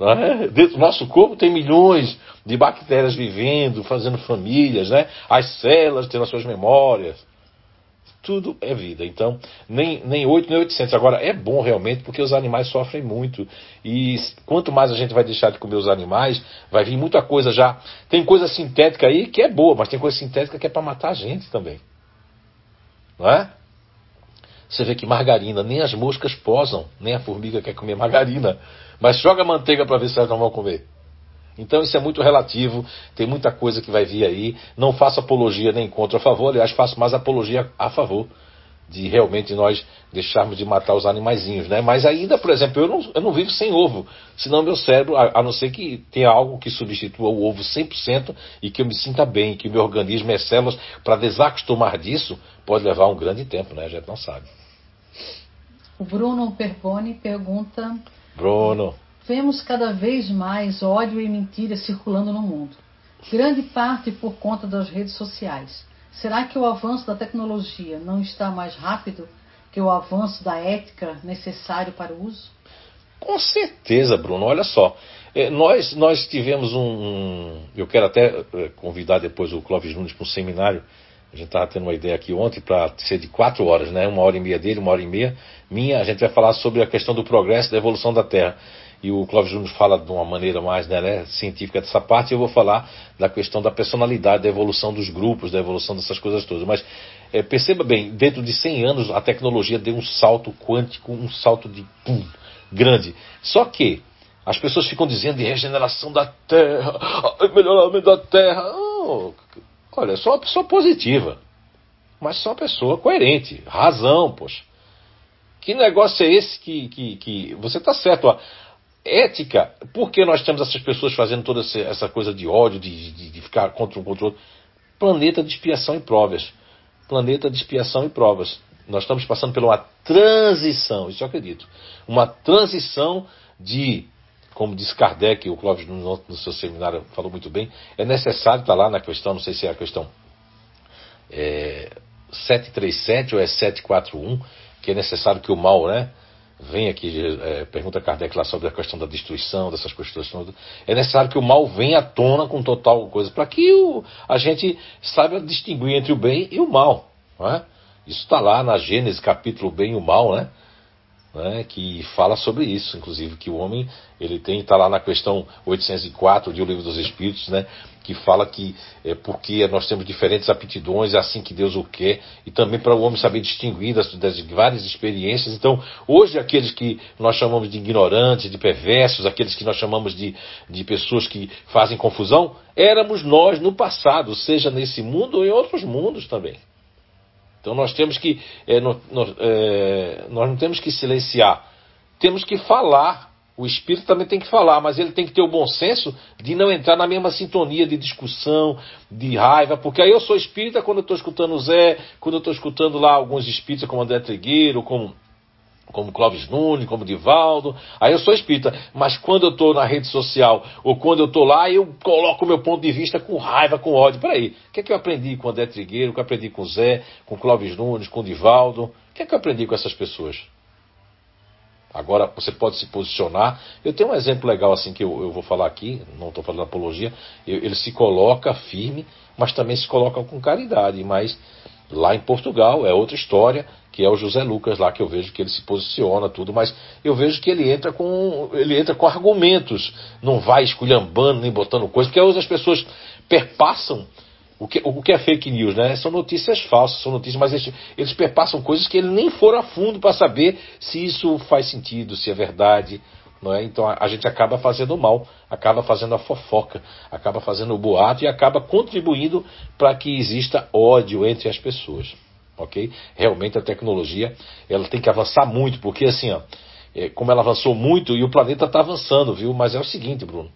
A: É? Dentro do nosso corpo tem milhões de bactérias vivendo, fazendo famílias, né? As células tendo as suas memórias tudo é vida. Então, nem, nem 8, nem 800. Agora, é bom realmente porque os animais sofrem muito. E quanto mais a gente vai deixar de comer os animais, vai vir muita coisa já. Tem coisa sintética aí que é boa, mas tem coisa sintética que é para matar a gente também. Não é? Você vê que margarina, nem as moscas posam, nem a formiga quer comer margarina. Mas joga manteiga para ver se elas não vão comer. Então isso é muito relativo, tem muita coisa que vai vir aí. Não faço apologia nem contra a favor, aliás, faço mais apologia a favor de realmente nós deixarmos de matar os animaizinhos, né? Mas ainda, por exemplo, eu não, eu não vivo sem ovo, senão meu cérebro, a, a não ser que tenha algo que substitua o ovo 100% e que eu me sinta bem, que o meu organismo, minhas células, para desacostumar disso, pode levar um grande tempo, né? A gente não sabe.
B: O Bruno Perpone pergunta...
A: Bruno...
B: Vemos cada vez mais ódio e mentira circulando no mundo, grande parte por conta das redes sociais. Será que o avanço da tecnologia não está mais rápido que o avanço da ética necessário para o uso?
A: Com certeza, Bruno. Olha só, é, nós, nós tivemos um, um, Eu quero até é, convidar depois o Clóvis Nunes para um seminário. A gente estava tendo uma ideia aqui ontem para ser de quatro horas, né? Uma hora e meia dele, uma hora e meia minha. A gente vai falar sobre a questão do progresso da evolução da Terra e o Clóvis Júnior fala de uma maneira mais né, né, científica dessa parte, eu vou falar da questão da personalidade, da evolução dos grupos, da evolução dessas coisas todas. Mas é, perceba bem, dentro de 100 anos a tecnologia deu um salto quântico, um salto de pum, grande. Só que as pessoas ficam dizendo de regeneração da Terra, melhoramento da Terra. Oh, olha, só uma pessoa positiva, mas só uma pessoa coerente, razão, poxa. Que negócio é esse que, que, que... você está certo? Ética, por que nós temos essas pessoas fazendo toda essa coisa de ódio, de, de, de ficar contra um contra o outro? Planeta de expiação e provas. Planeta de expiação e provas. Nós estamos passando por uma transição, isso eu acredito. Uma transição de como diz Kardec, o Clóvis no, no seu seminário falou muito bem, é necessário estar lá na questão, não sei se é a questão é, 737 ou é 741, que é necessário que o mal, né? Vem aqui, é, pergunta Kardec lá sobre a questão da destruição, dessas questões todas. É necessário que o mal venha à tona com total coisa, para que o, a gente saiba distinguir entre o bem e o mal. É? Isso está lá na Gênesis, capítulo bem e o mal, né? né? Que fala sobre isso, inclusive, que o homem, ele tem, está lá na questão 804 de O Livro dos Espíritos, né? Que fala que é porque nós temos diferentes aptidões, é assim que Deus o quer, e também para o homem saber distinguir das, das várias experiências. Então, hoje, aqueles que nós chamamos de ignorantes, de perversos, aqueles que nós chamamos de, de pessoas que fazem confusão, éramos nós no passado, seja nesse mundo ou em outros mundos também. Então nós temos que, é, é, nós não temos que silenciar, temos que falar. O espírito também tem que falar, mas ele tem que ter o bom senso de não entrar na mesma sintonia de discussão, de raiva, porque aí eu sou espírita quando eu estou escutando o Zé, quando eu estou escutando lá alguns espíritas como André Trigueiro, como como Clóvis Nunes, como Divaldo. Aí eu sou espírita, mas quando eu estou na rede social ou quando eu estou lá, eu coloco o meu ponto de vista com raiva, com ódio. Peraí, o que é que eu aprendi com André Trigueiro, o que eu aprendi com o Zé, com Clóvis Nunes, com Divaldo? O que é que eu aprendi com essas pessoas? Agora você pode se posicionar. Eu tenho um exemplo legal assim que eu, eu vou falar aqui, não estou falando apologia. Eu, ele se coloca firme, mas também se coloca com caridade. Mas lá em Portugal é outra história que é o José Lucas lá, que eu vejo que ele se posiciona, tudo, mas eu vejo que ele entra com. ele entra com argumentos, não vai esculhambando nem botando coisa, porque as pessoas perpassam o que, o que é fake news, né? São notícias falsas, são notícias, mas eles, eles perpassam coisas que ele nem foram a fundo para saber se isso faz sentido, se é verdade. Não é? Então a, a gente acaba fazendo mal, acaba fazendo a fofoca, acaba fazendo o boato e acaba contribuindo para que exista ódio entre as pessoas ok? Realmente a tecnologia ela tem que avançar muito, porque assim, ó, é, como ela avançou muito e o planeta está avançando, viu? Mas é o seguinte, Bruno,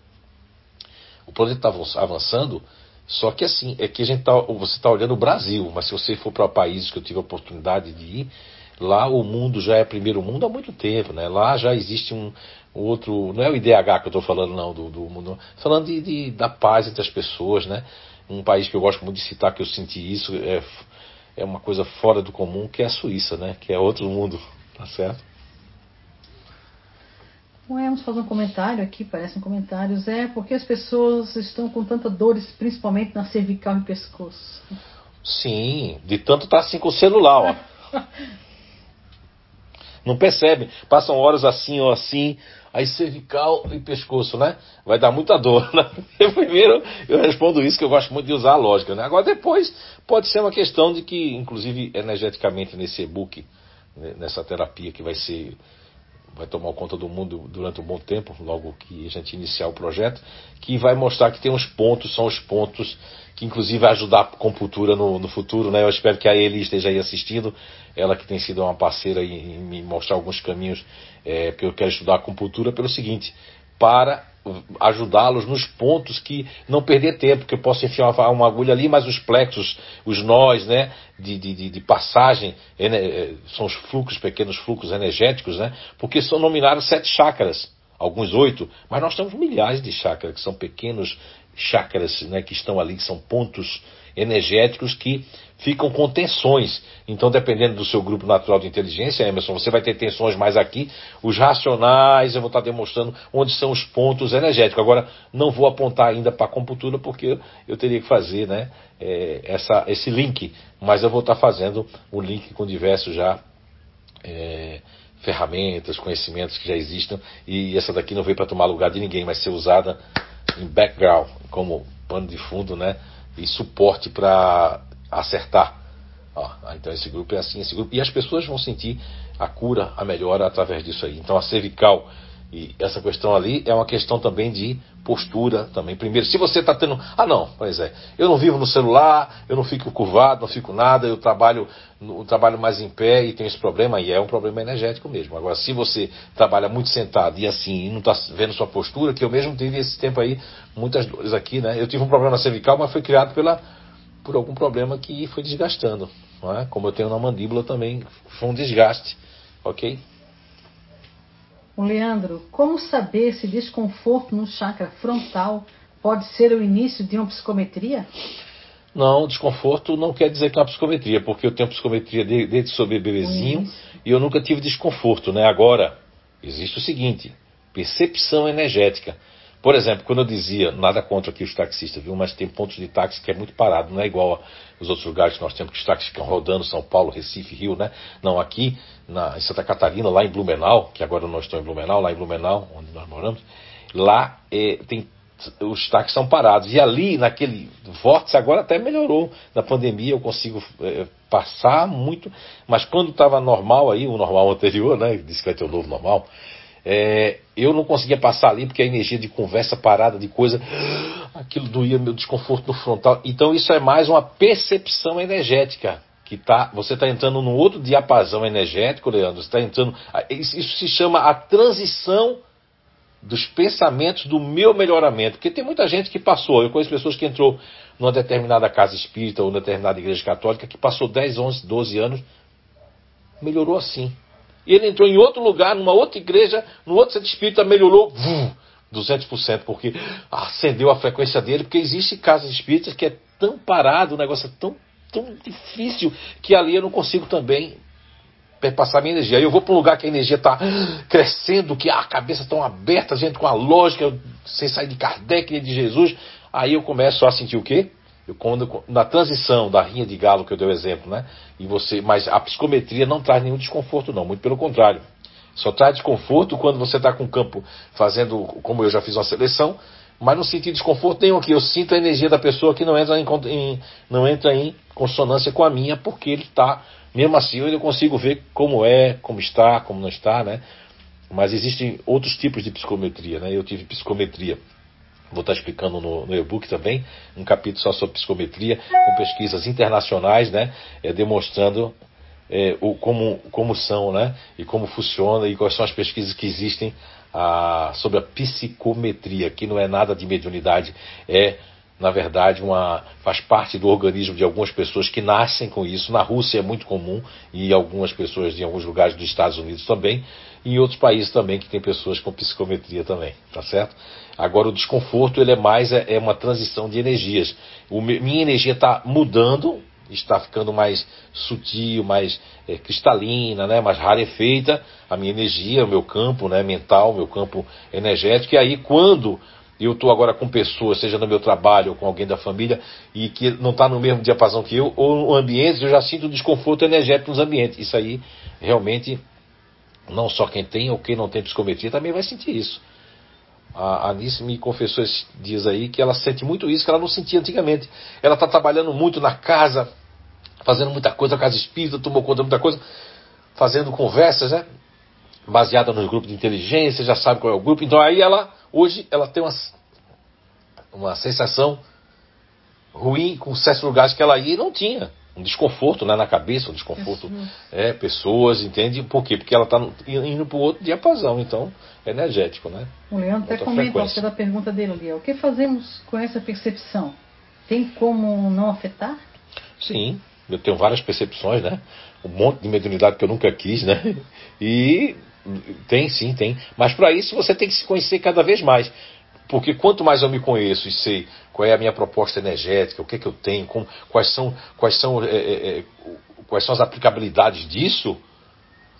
A: o planeta está avançando, só que assim, é que a gente tá, você está olhando o Brasil, mas se você for para países que eu tive a oportunidade de ir, lá o mundo já é primeiro mundo há muito tempo, né? Lá já existe um, outro, não é o IDH que eu estou falando não do, do mundo, falando de, de, da paz entre as pessoas, né? Um país que eu gosto muito de citar que eu senti isso é é uma coisa fora do comum, que é a Suíça, né? Que é outro mundo, tá certo?
B: Vamos fazer um comentário aqui, parecem comentários. É porque as pessoas estão com tanta dores, principalmente na cervical e pescoço.
A: Sim, de tanto estar tá assim com o celular, ó. [LAUGHS] Não percebe, passam horas assim ou assim, aí cervical e pescoço, né? Vai dar muita dor. Né? [LAUGHS] Eu primeiro eu respondo isso, que eu gosto muito de usar a lógica, né? Agora depois pode ser uma questão de que, inclusive energeticamente nesse e-book, né, nessa terapia que vai ser vai tomar conta do mundo durante um bom tempo, logo que a gente iniciar o projeto, que vai mostrar que tem uns pontos, são os pontos que inclusive vai ajudar a compultura no, no futuro, né? Eu espero que a Eli esteja aí assistindo, ela que tem sido uma parceira em, em me mostrar alguns caminhos, é, porque eu quero estudar a compultura pelo seguinte, para ajudá-los nos pontos que não perder tempo, que eu posso enfiar uma, uma, agulha ali, mas os plexos, os nós, né, de, de, de passagem, é, são os fluxos, pequenos fluxos energéticos, né, porque são nominados sete chakras, alguns oito, mas nós temos milhares de chakras, que são pequenos chakras né, que estão ali, que são pontos energéticos que ficam com tensões. Então, dependendo do seu grupo natural de inteligência, Emerson, você vai ter tensões mais aqui. Os racionais, eu vou estar demonstrando onde são os pontos energéticos. Agora, não vou apontar ainda para a computadora, porque eu teria que fazer né, é, essa, esse link. Mas eu vou estar fazendo o link com diversos já. É, ferramentas, conhecimentos que já existem, e essa daqui não veio para tomar lugar de ninguém, mas ser usada em background, como pano de fundo, né? E suporte para acertar. Ó, então esse grupo é assim, esse grupo. E as pessoas vão sentir a cura, a melhora através disso aí. Então a cervical e essa questão ali é uma questão também de postura também. Primeiro, se você está tendo. Ah, não, pois é. Eu não vivo no celular, eu não fico curvado, não fico nada, eu trabalho, eu trabalho mais em pé e tenho esse problema, e é um problema energético mesmo. Agora, se você trabalha muito sentado e assim, e não está vendo sua postura, que eu mesmo tive esse tempo aí, muitas dores aqui, né? Eu tive um problema cervical, mas foi criado pela, por algum problema que foi desgastando. Não é? Como eu tenho na mandíbula também, foi um desgaste. Ok?
B: O Leandro, como saber se desconforto no chakra frontal pode ser o início de uma psicometria?
A: Não, desconforto não quer dizer que é uma psicometria, porque eu tenho psicometria desde que sou bebezinho e eu nunca tive desconforto, né? Agora, existe o seguinte, percepção energética. Por exemplo, quando eu dizia, nada contra aqui os taxistas, viu? Mas tem pontos de táxi que é muito parado, não é igual aos outros lugares que nós temos que os táxis ficam rodando, São Paulo, Recife, Rio, né? Não, aqui na, em Santa Catarina, lá em Blumenau, que agora não estou em Blumenau, lá em Blumenau, onde nós moramos, lá é, tem os táxis são parados. E ali, naquele vórtice, agora até melhorou. Na pandemia eu consigo é, passar muito, mas quando estava normal aí, o normal anterior, né? Disse que vai ter o novo normal. É, eu não conseguia passar ali porque a energia de conversa parada, de coisa, aquilo doía meu desconforto no frontal. Então isso é mais uma percepção energética que tá, você está entrando num outro diapasão energético, Leandro. Você está entrando, isso, isso se chama a transição dos pensamentos do meu melhoramento. Porque tem muita gente que passou, eu conheço pessoas que entrou numa determinada casa espírita ou numa determinada igreja católica que passou 10, 11, 12 anos, melhorou assim. E ele entrou em outro lugar, numa outra igreja, no outro centro espírita, melhorou vum, 200%, porque acendeu a frequência dele, porque existe casas espíritas que é tão parado, o negócio é tão, tão difícil, que ali eu não consigo também passar minha energia. Aí eu vou para um lugar que a energia está crescendo, que a cabeça está aberta, gente com a lógica, sem sair de Kardec e de Jesus. Aí eu começo a sentir o quê? Eu, quando, na transição da rinha de galo que eu dei o exemplo, né? E você, mas a psicometria não traz nenhum desconforto, não, muito pelo contrário. Só traz desconforto quando você está com o campo fazendo, como eu já fiz uma seleção, mas não senti desconforto nenhum aqui. Eu sinto a energia da pessoa que não entra em, em não entra em consonância com a minha, porque ele está mesmo assim, eu consigo ver como é, como está, como não está, né? Mas existem outros tipos de psicometria, né? Eu tive psicometria. Vou estar explicando no, no e-book também, um capítulo só sobre psicometria, com pesquisas internacionais, né? É, demonstrando é, o, como, como são, né? E como funciona e quais são as pesquisas que existem a, sobre a psicometria, que não é nada de mediunidade, é na verdade, uma, faz parte do organismo de algumas pessoas que nascem com isso. Na Rússia é muito comum, e algumas pessoas em alguns lugares dos Estados Unidos também, e em outros países também que tem pessoas com psicometria também, tá certo? Agora, o desconforto ele é mais é, é uma transição de energias. O, minha energia está mudando, está ficando mais sutil, mais é, cristalina, né, mais rarefeita, a minha energia, o meu campo né, mental, meu campo energético, e aí quando eu estou agora com pessoas, seja no meu trabalho ou com alguém da família, e que não está no mesmo diapasão que eu, ou no ambiente, eu já sinto desconforto energético nos ambientes. Isso aí, realmente, não só quem tem ou quem não tem psicometria também vai sentir isso. A Anice me confessou esses dias aí que ela sente muito isso, que ela não sentia antigamente. Ela está trabalhando muito na casa, fazendo muita coisa, a casa espírita, tomou conta de muita coisa, fazendo conversas, né? Baseada nos grupos de inteligência, já sabe qual é o grupo. Então aí ela Hoje ela tem uma, uma sensação ruim com certos lugares que ela ia e não tinha. Um desconforto né, na cabeça, um desconforto. É, pessoas, entende? Por quê? Porque ela está indo para o outro diapasão, então, energético, né?
B: O Leandro até comenta a pergunta dele ali. O que fazemos com essa percepção? Tem como não afetar?
A: Sim, eu tenho várias percepções, né? Um monte de mediunidade que eu nunca quis, né? E tem, sim, tem. Mas para isso você tem que se conhecer cada vez mais. Porque quanto mais eu me conheço e sei qual é a minha proposta energética, o que, é que eu tenho, como, quais, são, quais, são, é, é, é quais são as aplicabilidades disso,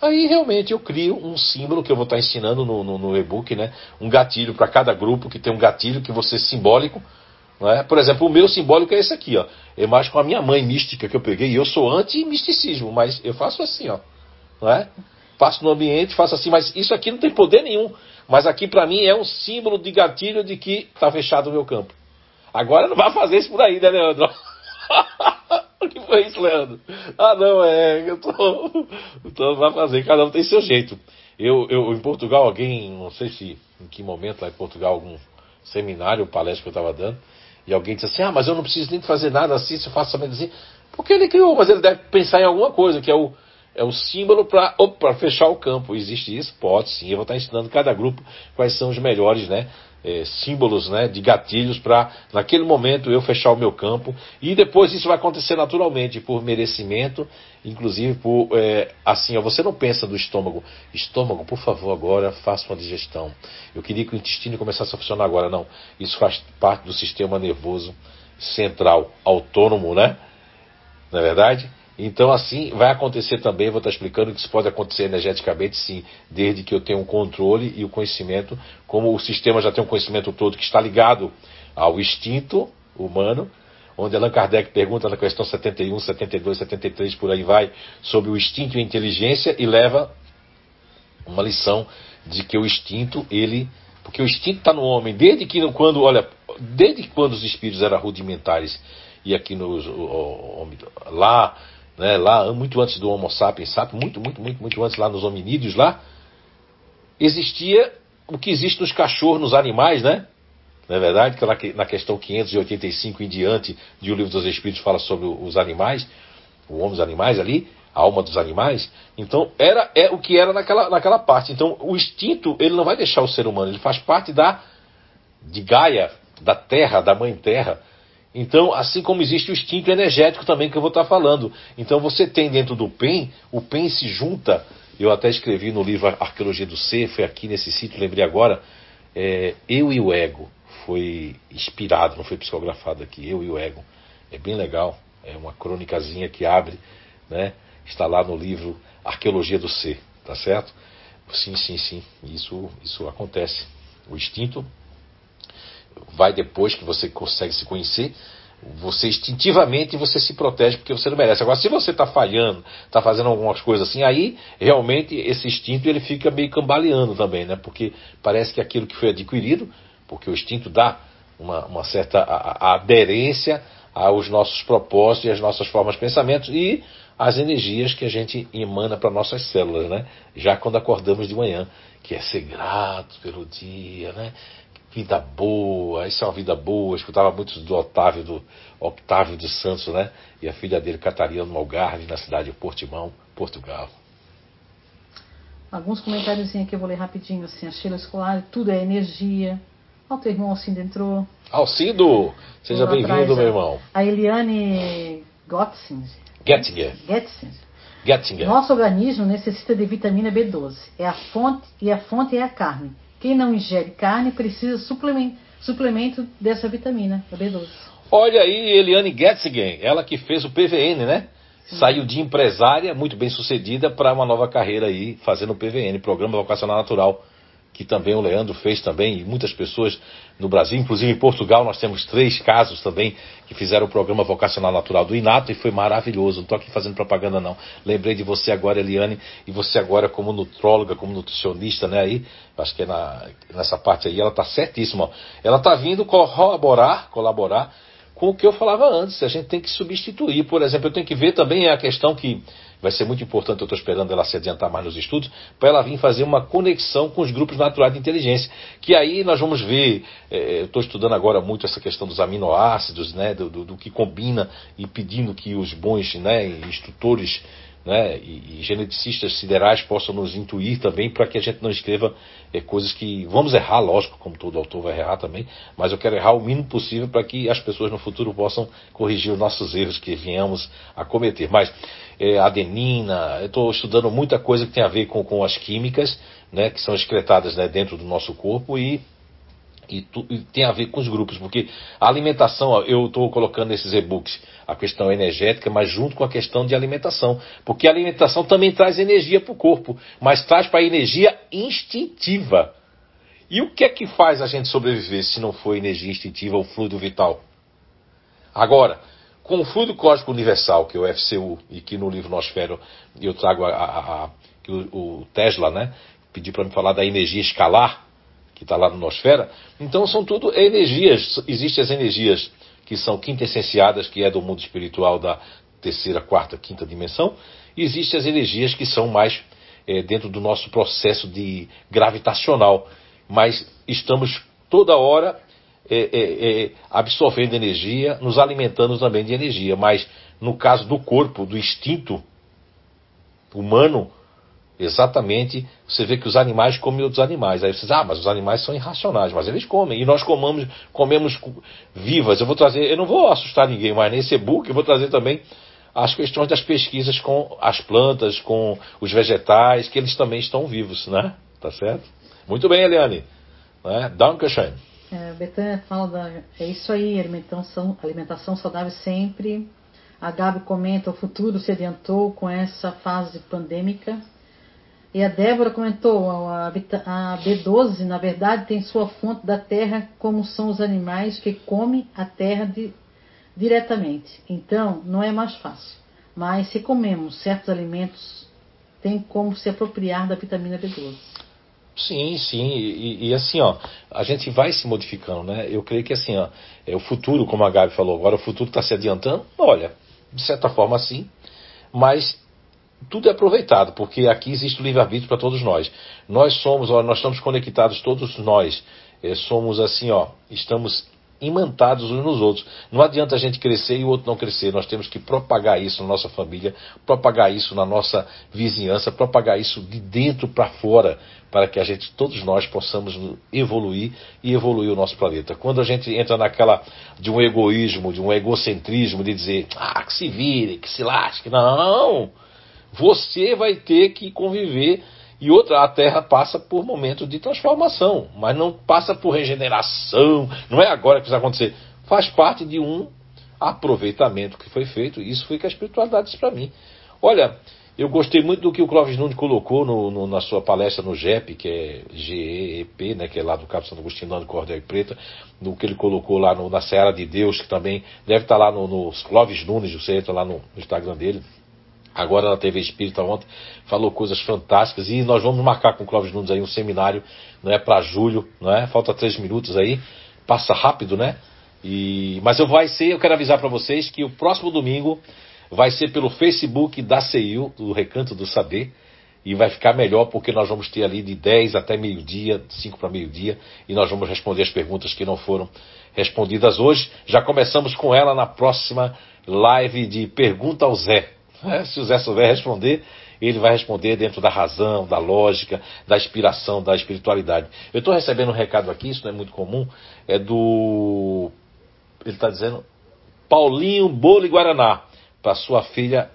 A: aí realmente eu crio um símbolo que eu vou estar ensinando no, no, no e-book, né? um gatilho para cada grupo, que tem um gatilho que você simbólico. Não é? Por exemplo, o meu simbólico é esse aqui, ó. É mais com a minha mãe mística que eu peguei. Eu sou anti-misticismo, mas eu faço assim, ó. Não é? passo no ambiente, faço assim, mas isso aqui não tem poder nenhum. Mas aqui para mim é um símbolo de gatilho de que está fechado o meu campo. Agora não vai fazer isso por aí, né, Leandro? [LAUGHS] o que foi isso, Leandro? Ah, não, é. Eu tô. Então vai fazer, cada um tem seu jeito. Eu, eu, em Portugal, alguém, não sei se em que momento lá em Portugal, algum seminário, palestra que eu estava dando, e alguém disse assim: Ah, mas eu não preciso nem fazer nada assim, se eu faço somente assim. Porque ele criou, mas ele deve pensar em alguma coisa, que é o é o símbolo para fechar o campo. Existe isso? Pode sim. Eu vou estar ensinando cada grupo quais são os melhores né, é, símbolos né, de gatilhos para, naquele momento, eu fechar o meu campo. E depois isso vai acontecer naturalmente, por merecimento, inclusive por. É, assim, ó, você não pensa do estômago. Estômago, por favor, agora faça uma digestão. Eu queria que o intestino começasse a funcionar agora. Não. Isso faz parte do sistema nervoso central, autônomo, né? Não é verdade? Então, assim, vai acontecer também, vou estar explicando que isso pode acontecer energeticamente, sim, desde que eu tenha um controle e o conhecimento, como o sistema já tem um conhecimento todo que está ligado ao instinto humano, onde Allan Kardec pergunta na questão 71, 72, 73, por aí vai, sobre o instinto e a inteligência e leva uma lição de que o instinto, ele. Porque o instinto está no homem, desde que quando, olha, desde quando os espíritos eram rudimentares e aqui nos. lá né, lá muito antes do Homo sapiens sapiens, muito, muito, muito, muito antes lá nos hominídeos lá, existia o que existe nos cachorros, nos animais, né? Não é verdade? Que na questão 585 em diante de O Livro dos Espíritos fala sobre os animais, o homem dos animais ali, a alma dos animais. Então, era é o que era naquela, naquela parte. Então, o instinto, ele não vai deixar o ser humano, ele faz parte da de Gaia, da terra, da mãe terra. Então, assim como existe o instinto energético também que eu vou estar falando. Então, você tem dentro do PEN, o PEN se junta. Eu até escrevi no livro Arqueologia do Ser, foi aqui nesse sítio, lembrei agora. É, eu e o Ego. Foi inspirado, não foi psicografado aqui. Eu e o Ego. É bem legal. É uma crônicazinha que abre, né? Está lá no livro Arqueologia do Ser, tá certo? Sim, sim, sim. Isso, isso acontece. O instinto vai depois que você consegue se conhecer, você instintivamente você se protege porque você não merece. Agora, se você está falhando, está fazendo algumas coisas assim, aí realmente esse instinto ele fica meio cambaleando também, né? Porque parece que aquilo que foi adquirido, porque o instinto dá uma, uma certa aderência aos nossos propósitos e às nossas formas de pensamento e as energias que a gente emana para nossas células, né? Já quando acordamos de manhã, que é ser grato pelo dia, né? Vida boa, isso é uma vida boa. Eu escutava muito do Otávio, do Octávio de Santos, né? E a filha dele, Catarina Malgarve, na cidade de Portimão, Portugal.
B: Alguns comentários aqui eu vou ler rapidinho, assim, a Sheila Escolar, tudo é energia. Olha o teu irmão Alcindo entrou.
A: Alcindo! Seja bem-vindo, meu irmão.
B: A Eliane Gotzinger.
A: Gettinger.
B: Getzinger.
A: Gettinger.
B: Nosso organismo necessita de vitamina B12. É a fonte e a fonte é a carne. Quem não ingere carne precisa suplemento, suplemento dessa vitamina, a B12.
A: Olha aí, Eliane Getzigen, ela que fez o PVN, né? Saiu de empresária, muito bem sucedida, para uma nova carreira aí, fazendo o PVN, Programa Vocacional Natural que também o Leandro fez também, e muitas pessoas no Brasil, inclusive em Portugal, nós temos três casos também que fizeram o programa Vocacional Natural do Inato e foi maravilhoso. Não estou aqui fazendo propaganda, não. Lembrei de você agora, Eliane, e você agora como nutróloga, como nutricionista, né? Aí, acho que é na, nessa parte aí, ela está certíssima. Ela está vindo colaborar, colaborar com o que eu falava antes. A gente tem que substituir. Por exemplo, eu tenho que ver também a questão que vai ser muito importante, eu estou esperando ela se adiantar mais nos estudos, para ela vir fazer uma conexão com os grupos naturais de inteligência. Que aí nós vamos ver, é, eu estou estudando agora muito essa questão dos aminoácidos, né, do, do, do, que combina e pedindo que os bons né, instrutores né, e, e, geneticistas siderais possam nos intuir também para que a gente não escreva é, coisas que. Vamos errar, lógico, como todo autor vai errar também, mas eu quero errar o mínimo possível para que as pessoas no futuro possam corrigir os nossos erros que viemos a cometer. Mas é, adenina, estou estudando muita coisa que tem a ver com, com as químicas, né, que são excretadas né, dentro do nosso corpo e e, tu, e, tem a ver com os grupos, porque a alimentação, eu estou colocando nesses e-books a questão energética, mas junto com a questão de alimentação, porque a alimentação também traz energia para o corpo, mas traz para a energia instintiva. E o que é que faz a gente sobreviver se não for energia instintiva ou fluido vital? Agora, com o fluido cósmico universal, que é o FCU, e que no livro Nosfero eu trago a, a, a que o, o Tesla, né, pediu para me falar da energia escalar, que está lá no Nosfera. Então são tudo energias. Existem as energias que são quintessenciadas, que é do mundo espiritual da terceira, quarta, quinta dimensão. E existem as energias que são mais é, dentro do nosso processo de gravitacional. Mas estamos toda hora é, é, é, absorvendo energia, nos alimentando também de energia. Mas no caso do corpo, do instinto, humano, exatamente, você vê que os animais comem outros animais. Aí você diz, ah, mas os animais são irracionais, mas eles comem. E nós comamos, comemos vivas. Eu vou trazer, eu não vou assustar ninguém, mas nesse e-book eu vou trazer também as questões das pesquisas com as plantas, com os vegetais, que eles também estão vivos, né? Tá certo? Muito bem, Eliane. Né? Dankeschön.
B: É, Betânia fala da. É isso aí, alimentação, alimentação saudável sempre. A Gabi comenta: o futuro se adiantou com essa fase pandêmica. E a Débora comentou: a, a B12, na verdade, tem sua fonte da terra, como são os animais que comem a terra de, diretamente. Então, não é mais fácil. Mas se comemos certos alimentos, tem como se apropriar da vitamina B12.
A: Sim, sim, e, e, assim, ó, a gente vai se modificando, né? Eu creio que assim, ó, é o futuro, como a Gabi falou agora, o futuro está se adiantando, olha, de certa forma sim, mas tudo é aproveitado, porque aqui existe o livre-arbítrio para todos nós. Nós somos, ó, nós estamos conectados, todos nós, é, somos assim, ó, estamos imantados uns nos outros. Não adianta a gente crescer e o outro não crescer. Nós temos que propagar isso na nossa família, propagar isso na nossa vizinhança, propagar isso de dentro para fora, para que a gente, todos nós, possamos evoluir e evoluir o nosso planeta. Quando a gente entra naquela de um egoísmo, de um egocentrismo, de dizer, ah, que se vire, que se lasque. Não! Você vai ter que conviver e outra, a Terra passa por momentos de transformação, mas não passa por regeneração, não é agora que isso acontecer. Faz parte de um aproveitamento que foi feito, e isso foi que a espiritualidade disse para mim. Olha, eu gostei muito do que o Clóvis Nunes colocou no, no, na sua palestra no GEP, que é GEP, né, que é lá do Cabo Santo Agostinho, Nando Cordel e Preta, no que ele colocou lá no, na Seara de Deus, que também deve estar lá no, no Clóvis Nunes, você entra lá no Instagram dele agora na TV Espírita ontem, falou coisas fantásticas. E nós vamos marcar com o Clóvis Nunes aí um seminário, não é, para julho, não é? Falta três minutos aí, passa rápido, né? E, mas eu vai ser, eu quero avisar para vocês que o próximo domingo vai ser pelo Facebook da CEIU, do Recanto do Saber, e vai ficar melhor porque nós vamos ter ali de 10 até meio-dia, 5 para meio-dia, e nós vamos responder as perguntas que não foram respondidas hoje. Já começamos com ela na próxima live de Pergunta ao Zé. É, se o Zé souber responder, ele vai responder dentro da razão, da lógica, da inspiração, da espiritualidade. Eu estou recebendo um recado aqui, isso não é muito comum, é do. Ele está dizendo Paulinho Bolo Guaraná, para sua filha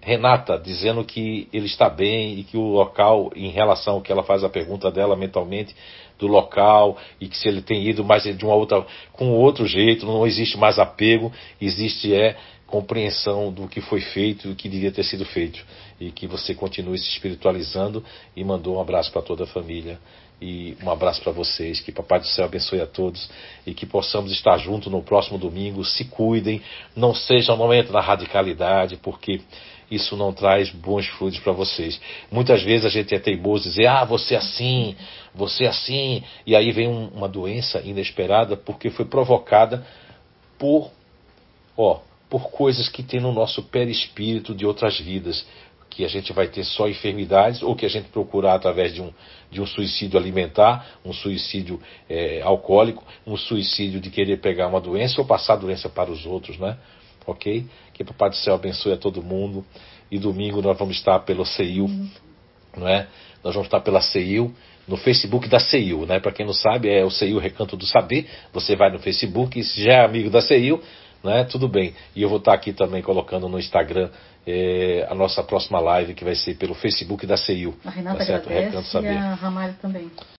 A: Renata, dizendo que ele está bem e que o local, em relação ao que ela faz a pergunta dela mentalmente, do local, e que se ele tem ido mais de uma outra, com outro jeito, não existe mais apego, existe é compreensão do que foi feito e o que devia ter sido feito. E que você continue se espiritualizando e mandou um abraço para toda a família e um abraço para vocês. Que Papai do Céu abençoe a todos e que possamos estar juntos no próximo domingo. Se cuidem, não sejam, não entrem na radicalidade, porque isso não traz bons frutos para vocês. Muitas vezes a gente é teimoso dizer, ah, você é assim, você é assim, e aí vem um, uma doença inesperada porque foi provocada por, ó, por coisas que tem no nosso perispírito de outras vidas, que a gente vai ter só enfermidades ou que a gente procurar através de um, de um suicídio alimentar, um suicídio é, alcoólico, um suicídio de querer pegar uma doença ou passar a doença para os outros, né? Ok? Que o Papai do Céu abençoe a todo mundo. E domingo nós vamos estar pelo CEIU, uhum. não é? Nós vamos estar pela CEIU, no Facebook da CEIU, né? Para quem não sabe, é o CEIU Recanto do Saber. Você vai no Facebook, se já é amigo da CEIU, né? Tudo bem. E eu vou estar aqui também colocando no Instagram eh, a nossa próxima live, que vai ser pelo Facebook da CEIU.
B: A Renata tá certo? agradece e a Ramalho também.